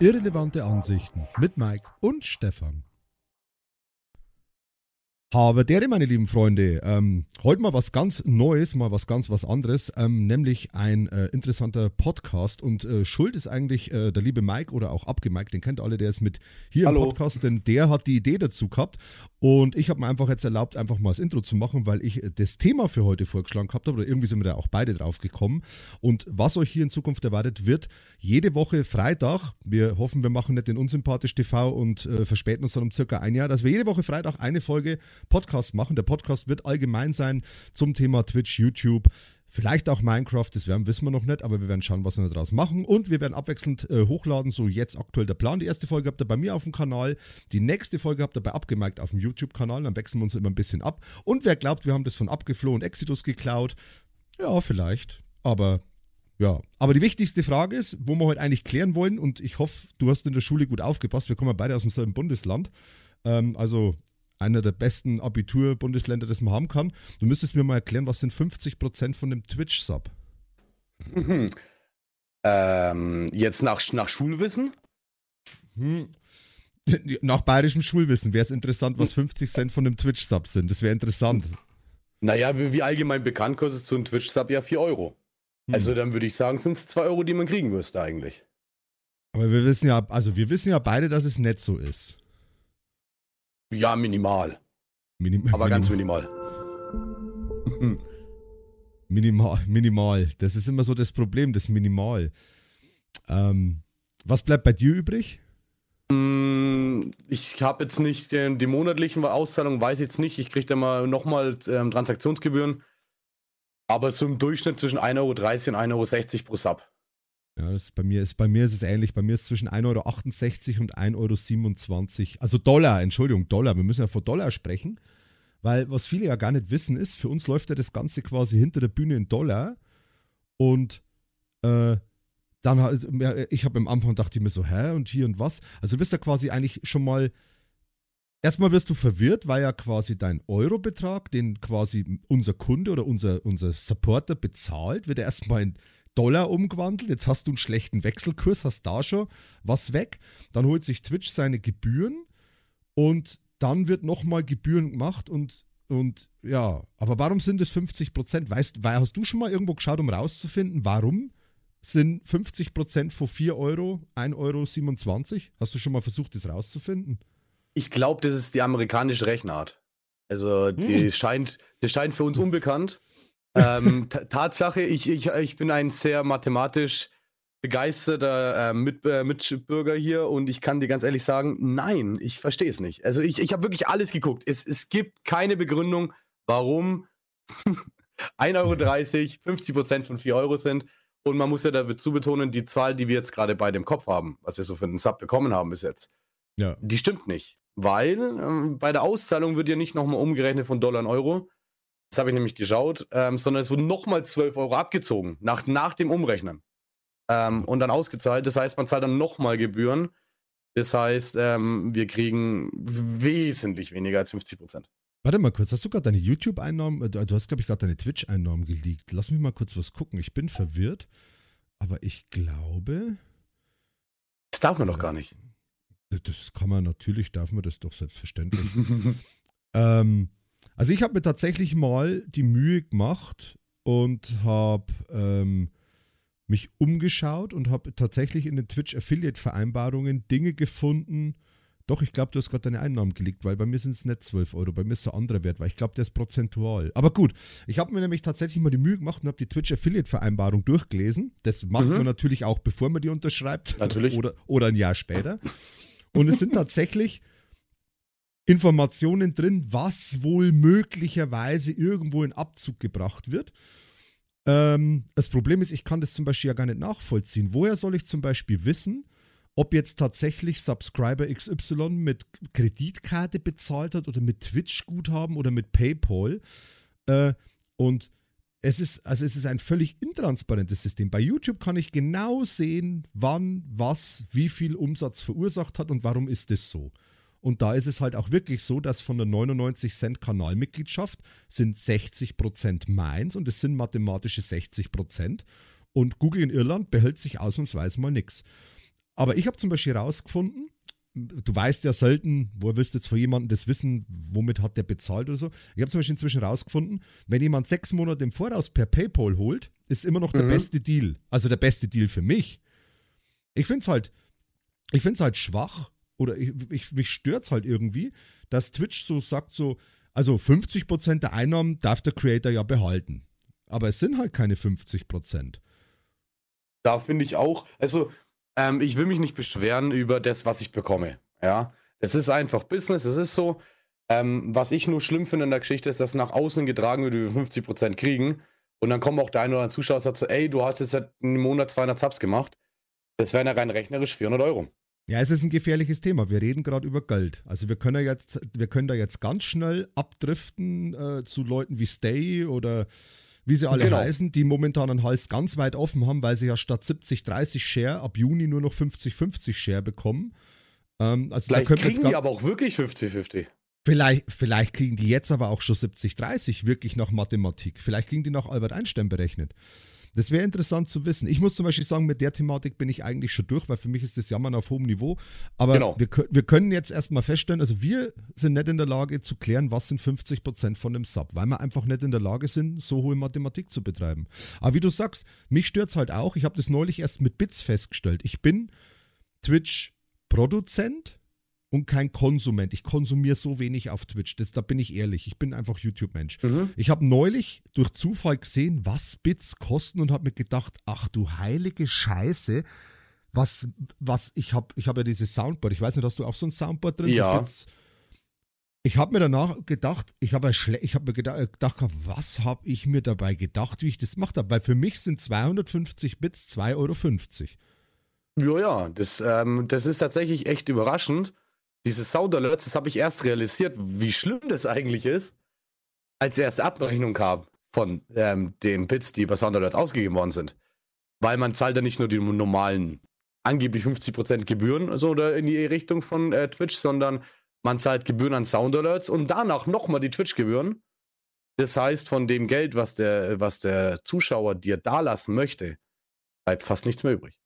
Irrelevante Ansichten mit Mike und Stefan. Habe dere, meine lieben Freunde, ähm, heute mal was ganz Neues, mal was ganz was anderes, ähm, nämlich ein äh, interessanter Podcast. Und äh, Schuld ist eigentlich äh, der liebe Mike oder auch Abgemike, den kennt alle, der ist mit hier Hallo. im Podcast, denn der hat die Idee dazu gehabt. Und ich habe mir einfach jetzt erlaubt, einfach mal das Intro zu machen, weil ich äh, das Thema für heute vorgeschlagen gehabt habe oder irgendwie sind wir da auch beide drauf gekommen. Und was euch hier in Zukunft erwartet, wird jede Woche Freitag, wir hoffen, wir machen nicht den Unsympathisch TV und äh, verspäten uns dann um circa ein Jahr, dass wir jede Woche Freitag eine Folge Podcast machen. Der Podcast wird allgemein sein zum Thema Twitch, YouTube, vielleicht auch Minecraft, das werden, wissen wir noch nicht, aber wir werden schauen, was wir daraus machen. Und wir werden abwechselnd äh, hochladen, so jetzt aktuell der Plan. Die erste Folge habt ihr bei mir auf dem Kanal, die nächste Folge habt ihr bei Abgemerkt auf dem YouTube-Kanal, dann wechseln wir uns immer ein bisschen ab. Und wer glaubt, wir haben das von Abgefloh und Exodus geklaut, ja, vielleicht, aber ja, aber die wichtigste Frage ist, wo wir heute eigentlich klären wollen, und ich hoffe, du hast in der Schule gut aufgepasst, wir kommen ja beide aus demselben Bundesland, ähm, also einer der besten Abitur-Bundesländer, das man haben kann. Du müsstest mir mal erklären, was sind 50% von dem Twitch-Sub? Ähm, jetzt nach, nach Schulwissen? Hm. Nach bayerischem Schulwissen wäre es interessant, was 50 Cent von dem Twitch-Sub sind. Das wäre interessant. Naja, wie, wie allgemein bekannt kostet so ein Twitch-Sub ja 4 Euro. Hm. Also dann würde ich sagen, sind es 2 Euro, die man kriegen müsste eigentlich. Aber wir wissen ja, also wir wissen ja beide, dass es nicht so ist. Ja, minimal. Minim Aber ganz minimal. minimal. Minimal, minimal. Das ist immer so das Problem, das Minimal. Ähm, was bleibt bei dir übrig? Mm, Ich habe jetzt nicht äh, die monatlichen Auszahlungen, weiß ich jetzt nicht. Ich kriege da mal nochmal ähm, Transaktionsgebühren. Aber so im Durchschnitt zwischen 1,30 Euro und 1,60 Euro pro Sub. Ja, das bei mir ist bei mir ist es ähnlich. Bei mir ist es zwischen 1,68 Euro und 1,27 Euro. Also Dollar, Entschuldigung, Dollar. Wir müssen ja von Dollar sprechen. Weil was viele ja gar nicht wissen ist, für uns läuft ja das Ganze quasi hinter der Bühne in Dollar. Und äh, dann halt, ich habe am Anfang dachte ich mir so, hä, und hier und was? Also du wirst ja quasi eigentlich schon mal, erstmal wirst du verwirrt, weil ja quasi dein Eurobetrag, den quasi unser Kunde oder unser, unser Supporter bezahlt, wird ja erstmal in Dollar umgewandelt. Jetzt hast du einen schlechten Wechselkurs, hast da schon was weg. Dann holt sich Twitch seine Gebühren und dann wird nochmal Gebühren gemacht und, und ja, aber warum sind es 50 Prozent? Weißt, weil, hast du schon mal irgendwo geschaut, um rauszufinden, warum sind 50 Prozent von 4 Euro 1,27 Euro? Hast du schon mal versucht, das rauszufinden? Ich glaube, das ist die amerikanische Rechenart. Also, die Hm. scheint, das scheint für uns unbekannt. Ähm, Ta- Tatsache, ich, ich, ich bin ein sehr mathematisch begeisterter äh, Mit, äh, Mitbürger hier und ich kann dir ganz ehrlich sagen, nein, ich verstehe es nicht. Also, ich, ich habe wirklich alles geguckt. Es, es gibt keine Begründung, warum 1,30 Euro 50 Prozent von 4 Euro sind. Und man muss ja dazu betonen, die Zahl, die wir jetzt gerade bei dem Kopf haben, was wir so für einen Sub bekommen haben bis jetzt, Ja. die stimmt nicht. Weil ähm, bei der Auszahlung wird ja nicht nochmal umgerechnet von Dollar in Euro. Das habe ich nämlich geschaut, ähm, sondern es wurden nochmal 12 Euro abgezogen, nach, nach dem Umrechnen. Ähm, und dann ausgezahlt. Das heißt, man zahlt dann nochmal Gebühren. Das heißt, ähm, wir kriegen wesentlich weniger als 50 Prozent. Warte mal kurz, hast du gerade deine YouTube-Einnahmen, äh, du du hast, glaube ich, gerade deine Twitch-Einnahmen geleakt. Lass mich mal kurz was gucken. Ich bin verwirrt, aber ich glaube, Das darf man doch gar nicht. das kann man natürlich, darf man das doch selbstverständlich. Ähm, also ich habe mir tatsächlich mal die Mühe gemacht und habe ähm, mich umgeschaut und habe tatsächlich in den Twitch Affiliate Vereinbarungen Dinge gefunden. Doch, ich glaube, du hast gerade deine Einnahmen gelegt, weil bei mir sind es nicht 12 Euro, bei mir ist so ein anderer Wert, weil ich glaube, der ist prozentual. Aber gut, ich habe mir nämlich tatsächlich mal die Mühe gemacht und habe die Twitch Affiliate Vereinbarung durchgelesen. Das macht Mhm. man natürlich auch, bevor man die unterschreibt. Natürlich. Oder, oder ein Jahr später. Und es sind tatsächlich Informationen drin, was wohl möglicherweise irgendwo in Abzug gebracht wird. Ähm, das Problem ist, ich kann das zum Beispiel ja gar nicht nachvollziehen. Woher soll ich zum Beispiel wissen, ob jetzt tatsächlich Subscriber XY mit Kreditkarte bezahlt hat oder mit Twitch-Guthaben oder mit PayPal? Äh, und es ist, also es ist ein völlig intransparentes System. Bei YouTube kann ich genau sehen, wann, was, wie viel Umsatz verursacht hat und warum ist das so. Und da ist es halt auch wirklich so, dass von der 99 Cent Kanalmitgliedschaft sind 60% meins und es sind mathematische 60%. Und Google in Irland behält sich ausnahmsweise mal nichts. Aber ich habe zum Beispiel rausgefunden, du weißt ja selten, woher wirst du jetzt von jemandem das wissen, womit hat der bezahlt oder so. Ich habe zum Beispiel inzwischen rausgefunden, wenn jemand sechs Monate im Voraus per PayPal holt, ist immer noch der Mhm. beste Deal. Also der beste Deal für mich. Ich finde es halt, ich finde es halt schwach oder ich, ich, mich stört es halt irgendwie, dass Twitch so sagt, so, also 50% der Einnahmen darf der Creator ja behalten. Aber es sind halt keine 50%. Da finde ich auch, also ähm, ich will mich nicht beschweren über das, was ich bekomme. Ja, es ist einfach Business, es ist so. Ähm, was ich nur schlimm finde in der Geschichte ist, dass nach außen getragen wird, wir 50% kriegen und dann kommen auch der eine oder andere Zuschauer und sagt so, ey, du hast jetzt seit einem Monat 200 Subs gemacht. Das wären ja rein rechnerisch 400 Euro. Ja, es ist ein gefährliches Thema. Wir reden gerade über Geld. Also wir können ja jetzt, wir können da jetzt ganz schnell abdriften äh, zu Leuten wie Stay oder wie sie alle Genau. heißen, die momentan einen Hals ganz weit offen haben, weil sie ja statt 70-30 Share ab Juni nur noch 50-50 Share bekommen. Ähm, also Vielleicht da kriegen die aber auch wirklich 50-50. vielleicht, vielleicht kriegen die jetzt aber auch schon 70-30 wirklich nach Mathematik. Vielleicht kriegen die nach Albert Einstein berechnet. Das wäre interessant zu wissen. Ich muss zum Beispiel sagen, mit der Thematik bin ich eigentlich schon durch, weil für mich ist das Jammern auf hohem Niveau. Aber Genau. wir, wir können jetzt erstmal feststellen, also wir sind nicht in der Lage zu klären, was sind 50% von dem Sub, weil wir einfach nicht in der Lage sind, so hohe Mathematik zu betreiben. Aber wie du sagst, mich stört es halt auch. Ich habe das neulich erst mit Bits festgestellt. Ich bin Twitch-Produzent und kein Konsument. Ich konsumiere so wenig auf Twitch. Das, da bin ich ehrlich. Ich bin einfach YouTube-Mensch. Mhm. Ich habe neulich durch Zufall gesehen, was Bits kosten und habe mir gedacht, ach du heilige Scheiße, was, was ich habe, ich habe ja dieses Soundboard. Ich weiß nicht, hast du auch so ein Soundboard drin? Ja. So? Ich habe mir danach gedacht, ich habe ich hab mir gedacht, gedacht, was habe ich mir dabei gedacht, wie ich das gemacht habe? Weil für mich sind 250 Bits 2,50 Euro. Ja, ja, das, ähm, das ist tatsächlich echt überraschend. Diese Sound Alerts, das habe ich erst realisiert, wie schlimm das eigentlich ist, als erst Abrechnung kam von ähm, den Bits, die bei Sound Alerts ausgegeben worden sind. Weil man zahlt ja nicht nur die normalen, angeblich 50% Gebühren so oder in die Richtung von äh, Twitch, sondern man zahlt Gebühren an Sound Alerts und danach nochmal die Twitch-Gebühren. Das heißt, von dem Geld, was der, was der Zuschauer dir dalassen möchte, bleibt fast nichts mehr übrig.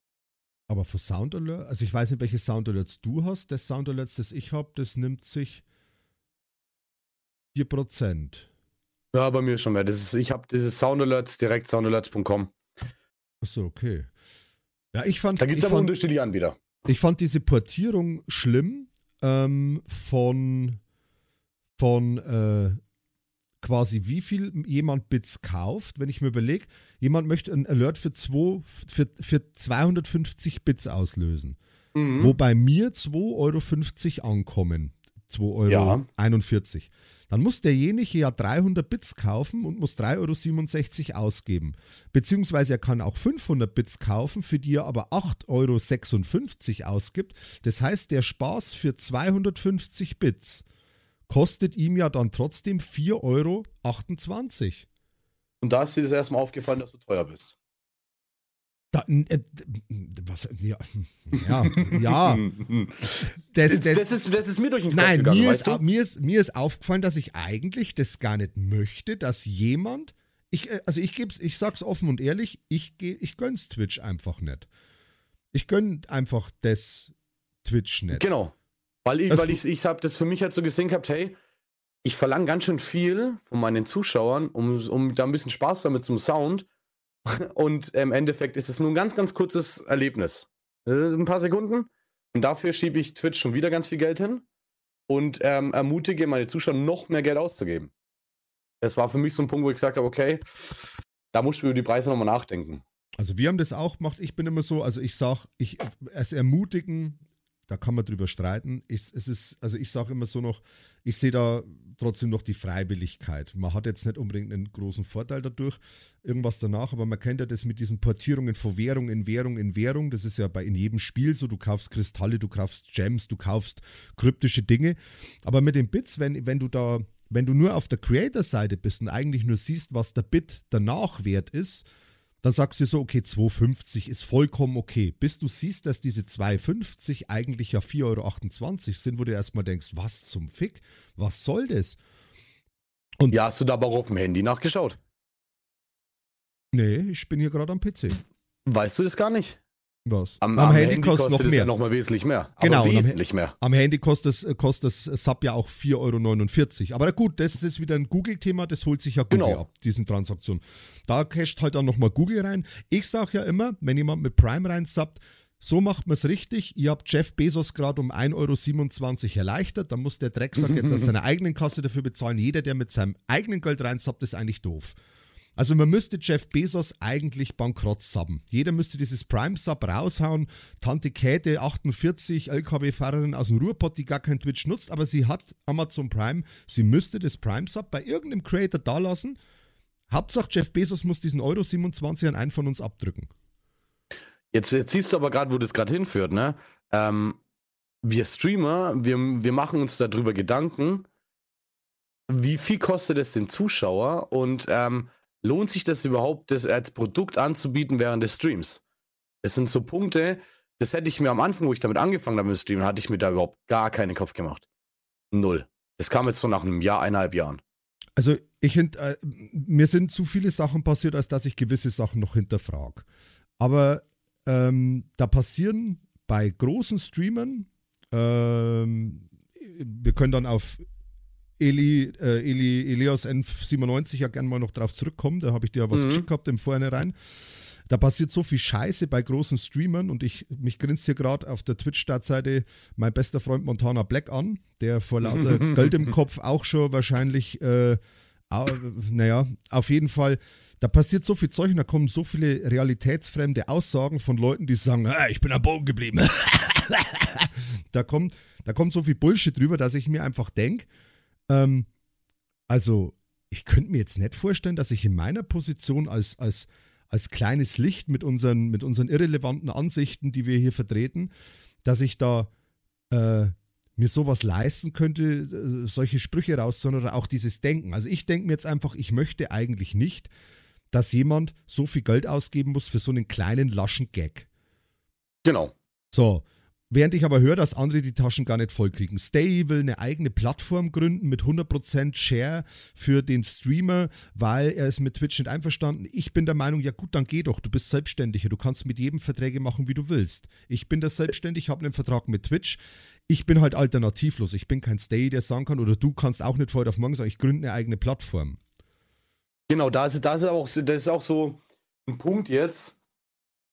Aber für Sound Alert, also ich weiß nicht, welche Sound Alerts du hast. Das Sound Alerts, das ich habe, das nimmt sich 4%. Ja, bei mir schon mehr. Das ist, ich habe dieses Sound Alerts direkt soundalerts.com. Achso, okay. Ja, ich fand, Da gibt es aber fand, unterschiedliche Anbieter. ich fand diese Portierung schlimm ähm, von, von äh, quasi wie viel jemand Bits kauft. Wenn ich mir überlege, jemand möchte ein Alert für, zwei, für, für 250 Bits auslösen. Mhm. wo bei mir 2,50 Euro ankommen. 2,41 Euro. Dann muss derjenige ja 300 Bits kaufen und muss 3,67 Euro ausgeben. Beziehungsweise er kann auch 500 Bits kaufen, für die er aber 8,56 Euro ausgibt. Das heißt, der Spaß für 250 Bits kostet ihm ja dann trotzdem 4,28 Euro. Und da ist dir das erstmal aufgefallen, dass du teuer bist. Da, äh, was, ja, ja, ja. Das, Das, das, ist, das ist mir durch den Kopf Nein, gegangen, mir ist, du? mir, ist, mir ist aufgefallen, dass ich eigentlich das gar nicht möchte, dass jemand. Ich, äh, also ich geb's, ich sag's offen und ehrlich, ich, ich gönn's Twitch einfach nicht. Ich gönn einfach das Twitch nicht. Genau. Weil ich, Das- weil ich, ich habe das für mich halt so gesehen gehabt, hey, ich verlange ganz schön viel von meinen Zuschauern, um, um da ein bisschen Spaß damit zum Sound. Und im Endeffekt ist es nur ein ganz, ganz kurzes Erlebnis. Äh, Ein paar Sekunden. Und dafür schiebe ich Twitch schon wieder ganz viel Geld hin und ähm, ermutige meine Zuschauer, noch mehr Geld auszugeben. Das war für mich so ein Punkt, wo ich gesagt habe, okay, da musst du über die Preise nochmal nachdenken. Also wir haben das auch gemacht. Ich bin immer so, also ich sag, ich es ermutigen, da kann man drüber streiten. Ich, es ist, also ich sage immer so noch, ich sehe da trotzdem noch die Freiwilligkeit. Man hat jetzt nicht unbedingt einen großen Vorteil dadurch, irgendwas danach, aber man kennt ja das mit diesen Portierungen von Währung in Währung in Währung. Das ist ja bei in jedem Spiel so. Du kaufst Kristalle, du kaufst Gems, du kaufst kryptische Dinge. Aber mit den Bits, wenn, wenn du da, wenn du nur auf der Creator-Seite bist und eigentlich nur siehst, was der Bit danach wert ist, dann sagst du so, okay, 2,50 ist vollkommen okay. Bis du siehst, dass diese 2,50 eigentlich ja 4,28 Euro sind, wo du erstmal denkst, was zum Fick? Was soll das? Und- Ja, hast du da aber auch auf dem Handy nachgeschaut? Nee, ich bin hier gerade am PC. Weißt du das gar nicht? Was? Am, am, am Handy, Handy, kostet noch mehr. Ja noch mal wesentlich mehr. Genau, wesentlich am, mehr. Am Handy kostet es kostet Sub ja auch 4,49 Euro. Aber gut, das ist wieder ein Google-Thema, das holt sich ja Google genau. ab, diesen Transaktionen. Da casht halt dann nochmal Google rein. Ich sage ja immer, wenn jemand mit Prime rein subbt, so macht man es richtig. Ihr habt Jeff Bezos gerade um 1,27 Euro erleichtert. Dann muss der Drecksack jetzt aus seiner eigenen Kasse dafür bezahlen. Jeder, der mit seinem eigenen Geld reinsappt, ist eigentlich doof. Also man müsste Jeff Bezos eigentlich bankrott subben. Jeder müsste dieses Prime-Sub raushauen. Tante Käthe, 48, LKW-Fahrerin aus dem Ruhrpott, die gar kein Twitch nutzt, aber sie hat Amazon Prime. Sie müsste das Prime-Sub bei irgendeinem Creator da lassen. Hauptsache Jeff Bezos muss diesen Euro 27 an einen von uns abdrücken. Jetzt, jetzt siehst du aber gerade, wo das gerade hinführt, ne? Ähm, wir Streamer, wir, wir machen uns darüber Gedanken, wie viel kostet es dem Zuschauer und ähm, lohnt sich das überhaupt, das als Produkt anzubieten während des Streams? Das sind so Punkte, das hätte ich mir am Anfang, wo ich damit angefangen habe mit Streamen, hatte ich mir da überhaupt gar keinen Kopf gemacht. Null. Das kam jetzt so nach einem Jahr, eineinhalb Jahren. Also ich äh, mir sind zu viele Sachen passiert, als dass ich gewisse Sachen noch hinterfrage. Aber ähm, da passieren bei großen Streamern, ähm, wir können dann auf Eli, äh, Eli, Elias N97 ja gerne mal noch drauf zurückkommen, da habe ich dir ja was mhm. geschickt gehabt im Vornherein. Da passiert so viel Scheiße bei großen Streamern und ich mich grinst hier gerade auf der Twitch-Startseite mein bester Freund Montana Black an, der vor lauter Geld im Kopf auch schon wahrscheinlich, äh, naja, auf jeden Fall da passiert so viel Zeug und da kommen so viele realitätsfremde Aussagen von Leuten, die sagen, ah, ich bin am Boden geblieben. da, kommt, da kommt so viel Bullshit drüber, dass ich mir einfach denke, ähm, also ich könnte mir jetzt nicht vorstellen, dass ich in meiner Position als, als, als kleines Licht mit unseren, mit unseren irrelevanten Ansichten, die wir hier vertreten, dass ich da äh, mir sowas leisten könnte, äh, solche Sprüche rauszuhauen oder auch dieses Denken. Also ich denke mir jetzt einfach, ich möchte eigentlich nicht, dass jemand so viel Geld ausgeben muss für so einen kleinen laschen Gag. Genau. So, Während ich aber höre, dass andere die Taschen gar nicht vollkriegen. Stay will eine eigene Plattform gründen mit 100% Share für den Streamer, weil er ist mit Twitch nicht einverstanden. Ich bin der Meinung, ja gut, dann geh doch, du bist Selbstständiger, du kannst mit jedem Verträge machen, wie du willst. Ich bin das selbstständig, habe einen Vertrag mit Twitch. Ich bin halt alternativlos. Ich bin kein Stay, der sagen kann, oder du kannst auch nicht heute auf morgen sagen, ich gründe eine eigene Plattform. Genau, da ist, da ist, auch, das ist auch so ein Punkt jetzt,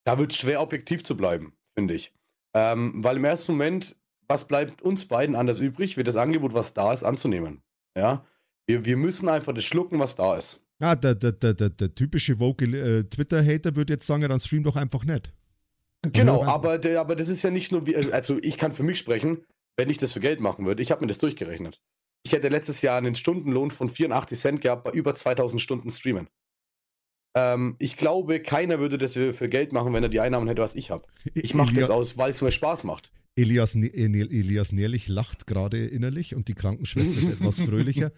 da wird es schwer objektiv zu bleiben, finde ich. Ähm, weil im ersten Moment, was bleibt uns beiden anders übrig, wird das Angebot, was da ist, anzunehmen. Ja, wir, wir müssen einfach das schlucken, was da ist. Ja, der, der, der, der, typische Vogue äh, Twitter-Hater würde jetzt sagen, ja, dann stream doch einfach nicht. Genau, aber, der, aber das ist ja nicht nur, wie, also ich kann für mich sprechen, wenn ich das für Geld machen würde. Ich habe mir das durchgerechnet. Ich hätte letztes Jahr einen Stundenlohn von 84 Cent gehabt bei über 2000 Stunden Streamen. Ähm, ich glaube, keiner würde das für Geld machen, wenn er die Einnahmen hätte, was ich habe. Ich mache das aus, weil es mir Spaß macht. Elias, Elias Nährlich lacht gerade innerlich und die Krankenschwester ist etwas fröhlicher.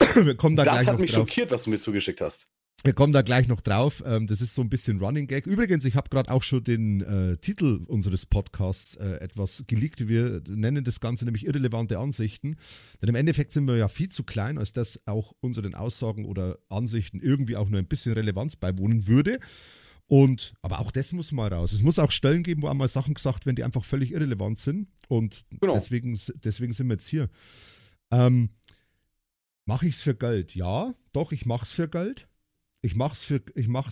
Wir kommen da das gleich hat mich drauf. schockiert, was du mir zugeschickt hast. Wir kommen da gleich noch drauf. Ähm, das ist so ein bisschen Running Gag. Übrigens, ich habe gerade auch schon den äh, Titel unseres Podcasts äh, etwas geleakt. Wir nennen das Ganze nämlich irrelevante Ansichten. Denn im Endeffekt sind wir ja viel zu klein, als dass auch unseren Aussagen oder Ansichten irgendwie auch nur ein bisschen Relevanz beiwohnen würde. Und, aber auch das muss mal raus. Es muss auch Stellen geben, wo einmal Sachen gesagt werden, die einfach völlig irrelevant sind. Und genau. deswegen, deswegen sind wir jetzt hier. Ähm, mache ich es für Geld? Ja, doch, ich mache es für Geld. Ich mache es für,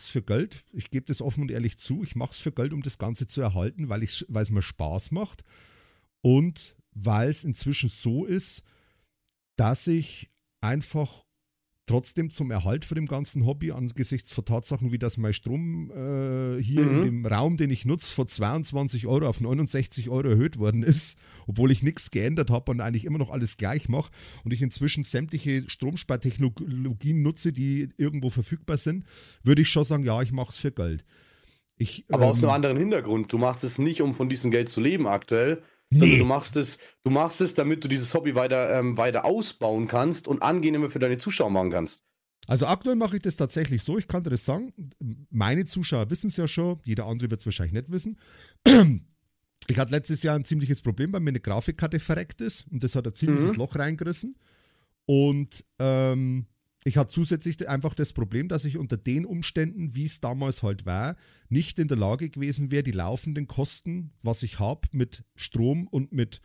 für Geld. Ich gebe das offen und ehrlich zu. Ich mache es für Geld, um das Ganze zu erhalten, weil es mir Spaß macht und weil es inzwischen so ist, dass ich einfach trotzdem zum Erhalt von dem ganzen Hobby angesichts von Tatsachen wie dass mein Strom äh, hier mhm. in dem Raum, den ich nutze, von 22 Euro auf 69 Euro erhöht worden ist, obwohl ich nichts geändert habe und eigentlich immer noch alles gleich mache und ich inzwischen sämtliche Stromspartechnologien nutze, die irgendwo verfügbar sind, würde ich schon sagen, ja, ich mache es für Geld. Ich, Aber ähm, aus einem anderen Hintergrund. Du machst es nicht, um von diesem Geld zu leben aktuell, Nee. Du machst es, du machst es, damit du dieses Hobby weiter, ähm, weiter ausbauen kannst und angenehmer für deine Zuschauer machen kannst. Also aktuell mache ich das tatsächlich so, ich kann dir das sagen. Meine Zuschauer wissen es ja schon, jeder andere wird es wahrscheinlich nicht wissen. Ich hatte letztes Jahr ein ziemliches Problem, weil mir eine Grafikkarte verreckt ist und das hat ein ziemliches mhm. Loch reingerissen. Und ähm, ich hatte zusätzlich einfach das Problem, dass ich unter den Umständen, wie es damals halt war, nicht in der Lage gewesen wäre, die laufenden Kosten, was ich habe, mit Strom und mit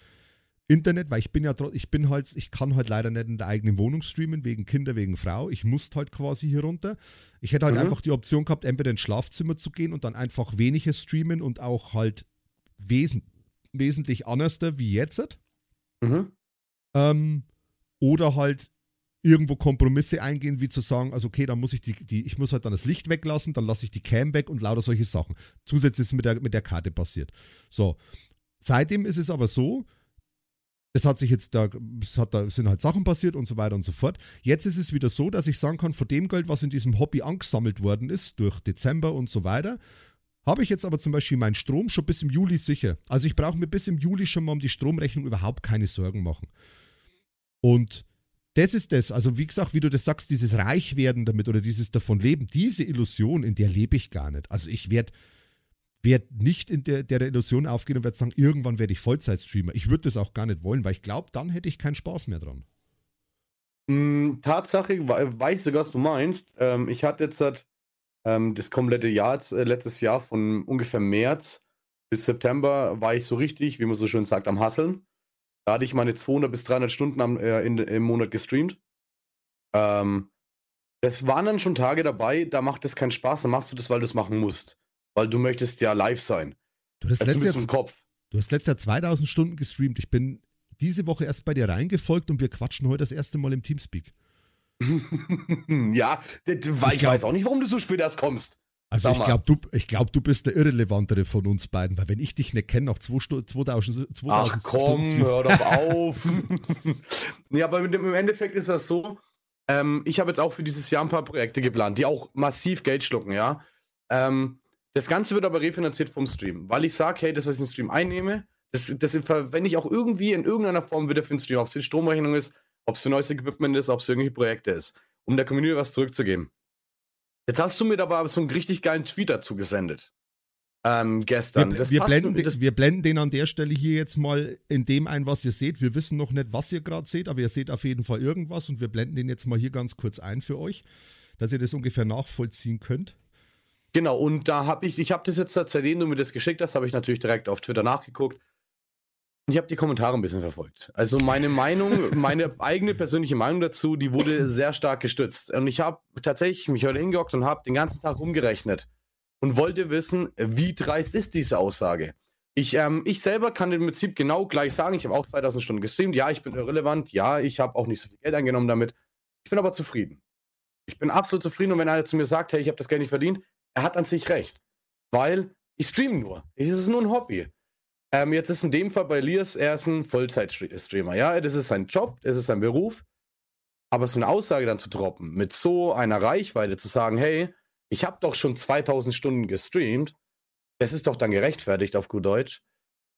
Internet, weil ich bin ja, ich bin halt, ich kann halt leider nicht in der eigenen Wohnung streamen, wegen Kinder, wegen Frau. Ich musste halt quasi hier runter. Ich hätte halt mhm. einfach die Option gehabt, entweder ins Schlafzimmer zu gehen und dann einfach weniger streamen und auch halt wesen, wesentlich anders wie jetzt. Mhm. Ähm, oder halt irgendwo Kompromisse eingehen, wie zu sagen, also okay, dann muss ich die, die, ich muss halt dann das Licht weglassen, dann lasse ich die Cam weg und lauter solche Sachen. Zusätzlich ist mit der, mit der Karte passiert. So. Seitdem ist es aber so, es hat sich jetzt da, es hat da sind halt Sachen passiert und so weiter und so fort. Jetzt ist es wieder so, dass ich sagen kann, von dem Geld, was in diesem Hobby angesammelt worden ist, durch Dezember und so weiter, habe ich jetzt aber zum Beispiel meinen Strom schon bis im Juli sicher. Also ich brauche mir bis im Juli schon mal um die Stromrechnung überhaupt keine Sorgen machen. Und das ist das. Also wie gesagt, wie du das sagst, dieses Reichwerden damit oder dieses davon leben, diese Illusion, in der lebe ich gar nicht. Also ich werde werde nicht in der, der Illusion aufgehen und werde sagen, irgendwann werde ich Vollzeitstreamer. Ich würde das auch gar nicht wollen, weil ich glaube, dann hätte ich keinen Spaß mehr dran. Mm, Tatsache, weiß sogar, was du meinst. Ähm, ich hatte jetzt ähm, das komplette Jahr, äh, letztes Jahr von ungefähr März bis September war ich so richtig, wie man so schön sagt, am Hasseln. Da hatte ich meine 200 bis 300 Stunden am, äh, in, im Monat gestreamt. Ähm, das waren dann schon Tage dabei, da macht es keinen Spaß, dann machst du das, weil du es machen musst weil du möchtest ja live sein. Du hast, letztes Jahr, im Kopf. du hast letztes Jahr 2000 Stunden gestreamt. Ich bin diese Woche erst bei dir reingefolgt und wir quatschen heute das erste Mal im Teamspeak. ja, weil ich, glaub, weiß auch nicht, warum du so spät erst kommst. Also ich glaube, du, glaub, du bist der irrelevantere von uns beiden, weil wenn ich dich nicht kenne, nach 2000, 2000 Ach komm, Stunden, hör doch auf. nee, aber im Endeffekt ist das so, ähm, ich habe jetzt auch für dieses Jahr ein paar Projekte geplant, die auch massiv Geld schlucken, ja. Ähm, das Ganze wird aber refinanziert vom Stream, weil ich sage, hey, das, was ich im Stream einnehme, das, das verwende ich auch irgendwie in irgendeiner Form wieder für den Stream, ob es für die Stromrechnung ist, ob es für neues Equipment ist, ob es für irgendwelche Projekte ist, um der Community was zurückzugeben. Jetzt hast du mir aber so einen richtig geilen Tweet dazu gesendet. Ähm, gestern. Wir, wir blenden den, wir blenden den an der Stelle hier jetzt mal in dem ein, was ihr seht. Wir wissen noch nicht, was ihr gerade seht, aber ihr seht auf jeden Fall irgendwas und wir blenden den jetzt mal hier ganz kurz ein für euch, dass ihr das ungefähr nachvollziehen könnt. Genau, und da habe ich, ich habe das jetzt, seitdem du mir das geschickt hast, habe ich natürlich direkt auf Twitter nachgeguckt. Ich habe die Kommentare ein bisschen verfolgt. Also meine Meinung, meine eigene persönliche Meinung dazu, die wurde sehr stark gestützt. Und ich habe tatsächlich mich heute hingehockt und habe den ganzen Tag rumgerechnet und wollte wissen, wie dreist ist diese Aussage. Ich, ähm, ich selber kann im Prinzip genau gleich sagen, ich habe auch 2000 Stunden gestreamt. Ja, ich bin irrelevant. Ja, ich habe auch nicht so viel Geld eingenommen damit. Ich bin aber zufrieden. Ich bin absolut zufrieden und wenn einer zu mir sagt, hey, ich habe das Geld nicht verdient, er hat an sich recht. Weil ich streame nur. Es ist nur ein Hobby. Ähm, jetzt ist in dem Fall bei Elias, er ist ein Vollzeit-Streamer. Ja, das ist sein Job, das ist sein Beruf. Aber so eine Aussage dann zu droppen, mit so einer Reichweite zu sagen, hey, ich habe doch schon 2000 Stunden gestreamt, das ist doch dann gerechtfertigt auf gut Deutsch.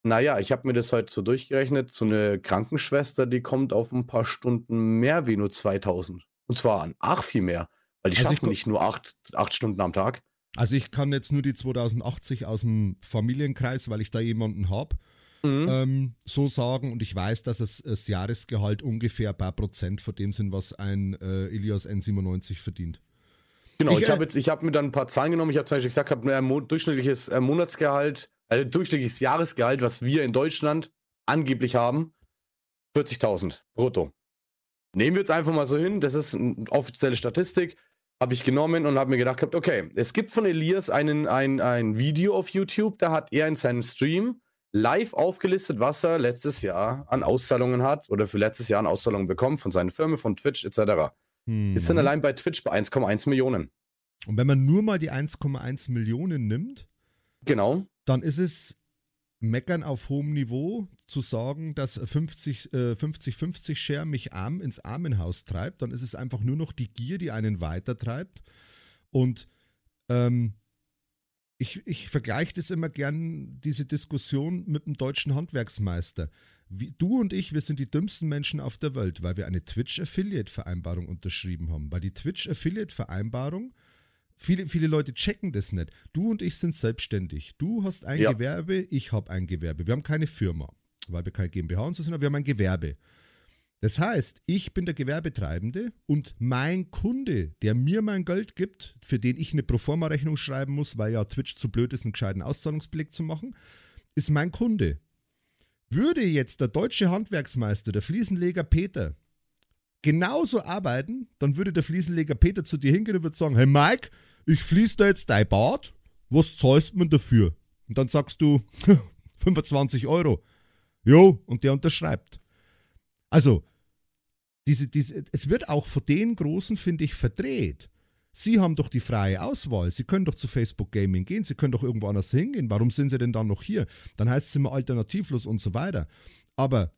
Naja, ich habe mir das heute so durchgerechnet. So eine Krankenschwester, die kommt auf ein paar Stunden mehr wie nur 2000. Und zwar an ach viel mehr. Weil die also schaffen nicht nur acht, acht Stunden am Tag. Also ich kann jetzt nur die 2080 aus dem Familienkreis, weil ich da jemanden habe, mhm. ähm, so sagen. Und ich weiß, dass es das Jahresgehalt ungefähr ein paar Prozent von dem sind, was ein äh, Ilias N97 verdient. Genau, ich, ich habe äh, jetzt, mir dann ein paar Zahlen genommen. Ich habe zum Beispiel gesagt, ich habe ein durchschnittliches äh, Monatsgehalt, äh, durchschnittliches Jahresgehalt, was wir in Deutschland angeblich haben, 40.000 brutto. Nehmen wir jetzt einfach mal so hin, das ist eine offizielle Statistik habe ich genommen und habe mir gedacht, okay, es gibt von Elias einen, ein, ein Video auf YouTube, da hat er in seinem Stream live aufgelistet, was er letztes Jahr an Auszahlungen hat oder für letztes Jahr an Auszahlungen bekommen von seinen Firmen, von Twitch etc. Hm. Ist dann allein bei Twitch bei 1,1 Millionen. Und wenn man nur mal die 1,1 Millionen nimmt, genau, dann ist es Meckern auf hohem Niveau zu sagen, dass 50-50 äh, Share mich arm ins Armenhaus treibt, dann ist es einfach nur noch die Gier, die einen weitertreibt. Und ähm, ich, ich vergleiche das immer gern, diese Diskussion mit dem deutschen Handwerksmeister. Wie, du und ich, wir sind die dümmsten Menschen auf der Welt, weil wir eine Twitch-Affiliate-Vereinbarung unterschrieben haben. Weil die Twitch-Affiliate-Vereinbarung Viele, viele Leute checken das nicht. Du und ich sind selbstständig. Du hast ein ja. Gewerbe, ich habe ein Gewerbe. Wir haben keine Firma, weil wir keine GmbH und so sind, aber wir haben ein Gewerbe. Das heißt, ich bin der Gewerbetreibende und mein Kunde, der mir mein Geld gibt, für den ich eine Proforma-Rechnung schreiben muss, weil ja Twitch zu blöd ist, einen gescheiten Auszahlungsbeleg zu machen, ist mein Kunde. Würde jetzt der deutsche Handwerksmeister, der Fliesenleger Peter, genauso arbeiten, dann würde der Fliesenleger Peter zu dir hingehen und würde sagen, hey Mike, ich fließe da jetzt dein Bad, was zahlst du dafür? Und dann sagst du 25 Euro. Jo, und der unterschreibt. Also, diese, diese, es wird auch von den Großen, finde ich, verdreht. Sie haben doch die freie Auswahl. Sie können doch zu Facebook Gaming gehen. Sie können doch irgendwo anders hingehen. Warum sind Sie denn dann noch hier? Dann heißt es immer alternativlos und so weiter. Aber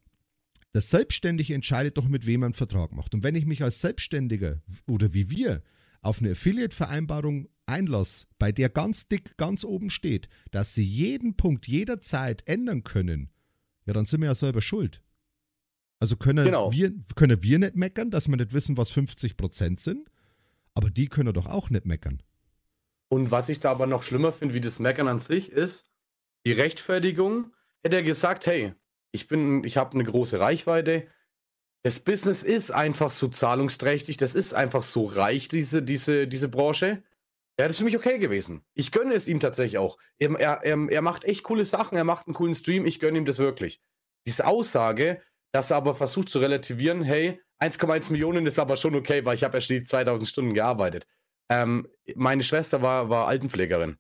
der Selbstständige entscheidet doch, mit wem er einen Vertrag macht. Und wenn ich mich als Selbstständiger oder wie wir auf eine Affiliate-Vereinbarung einlasse, bei der ganz dick ganz oben steht, dass Sie jeden Punkt jederzeit ändern können, ja, dann sind wir ja selber schuld. Also können, genau. wir, können wir nicht meckern, dass wir nicht wissen, was 50% sind, aber die können doch auch nicht meckern. Und was ich da aber noch schlimmer finde, wie das Meckern an sich ist, die Rechtfertigung, hätte er gesagt, hey, ich bin, ich habe eine große Reichweite, das Business ist einfach so zahlungsträchtig, das ist einfach so reich, diese, diese, diese Branche. Ja, das ist für mich okay gewesen. Ich gönne es ihm tatsächlich auch. Er, er, er macht echt coole Sachen, er macht einen coolen Stream, ich gönne ihm das wirklich. Diese Aussage, dass er aber versucht zu relativieren, hey, 1,1 Millionen ist aber schon okay, weil ich habe ja schließlich 2000 Stunden gearbeitet. Ähm, meine Schwester war, war Altenpflegerin.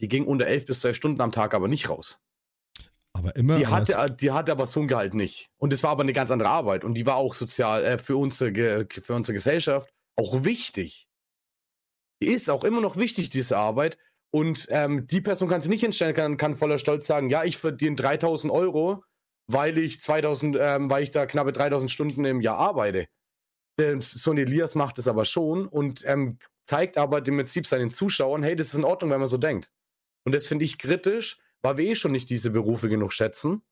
Die ging unter 11 bis 12 Stunden am Tag aber nicht raus. Aber immer. Die hatte, die hatte aber so ein Gehalt nicht. Und es war aber eine ganz andere Arbeit. Und die war auch sozial äh, für, unsere, für unsere Gesellschaft auch wichtig. Die ist auch immer noch wichtig, diese Arbeit. Und ähm, die Person kann sich nicht hinstellen, kann, kann voller Stolz sagen: Ja, ich verdiene 3000 Euro weil ich 2000, ähm, weil ich da knappe 3000 Stunden im Jahr arbeite. Ähm, so ein Elias macht es aber schon und ähm, zeigt aber im Prinzip seinen Zuschauern, hey, das ist in Ordnung, wenn man so denkt. Und das finde ich kritisch, weil wir eh schon nicht diese Berufe genug schätzen.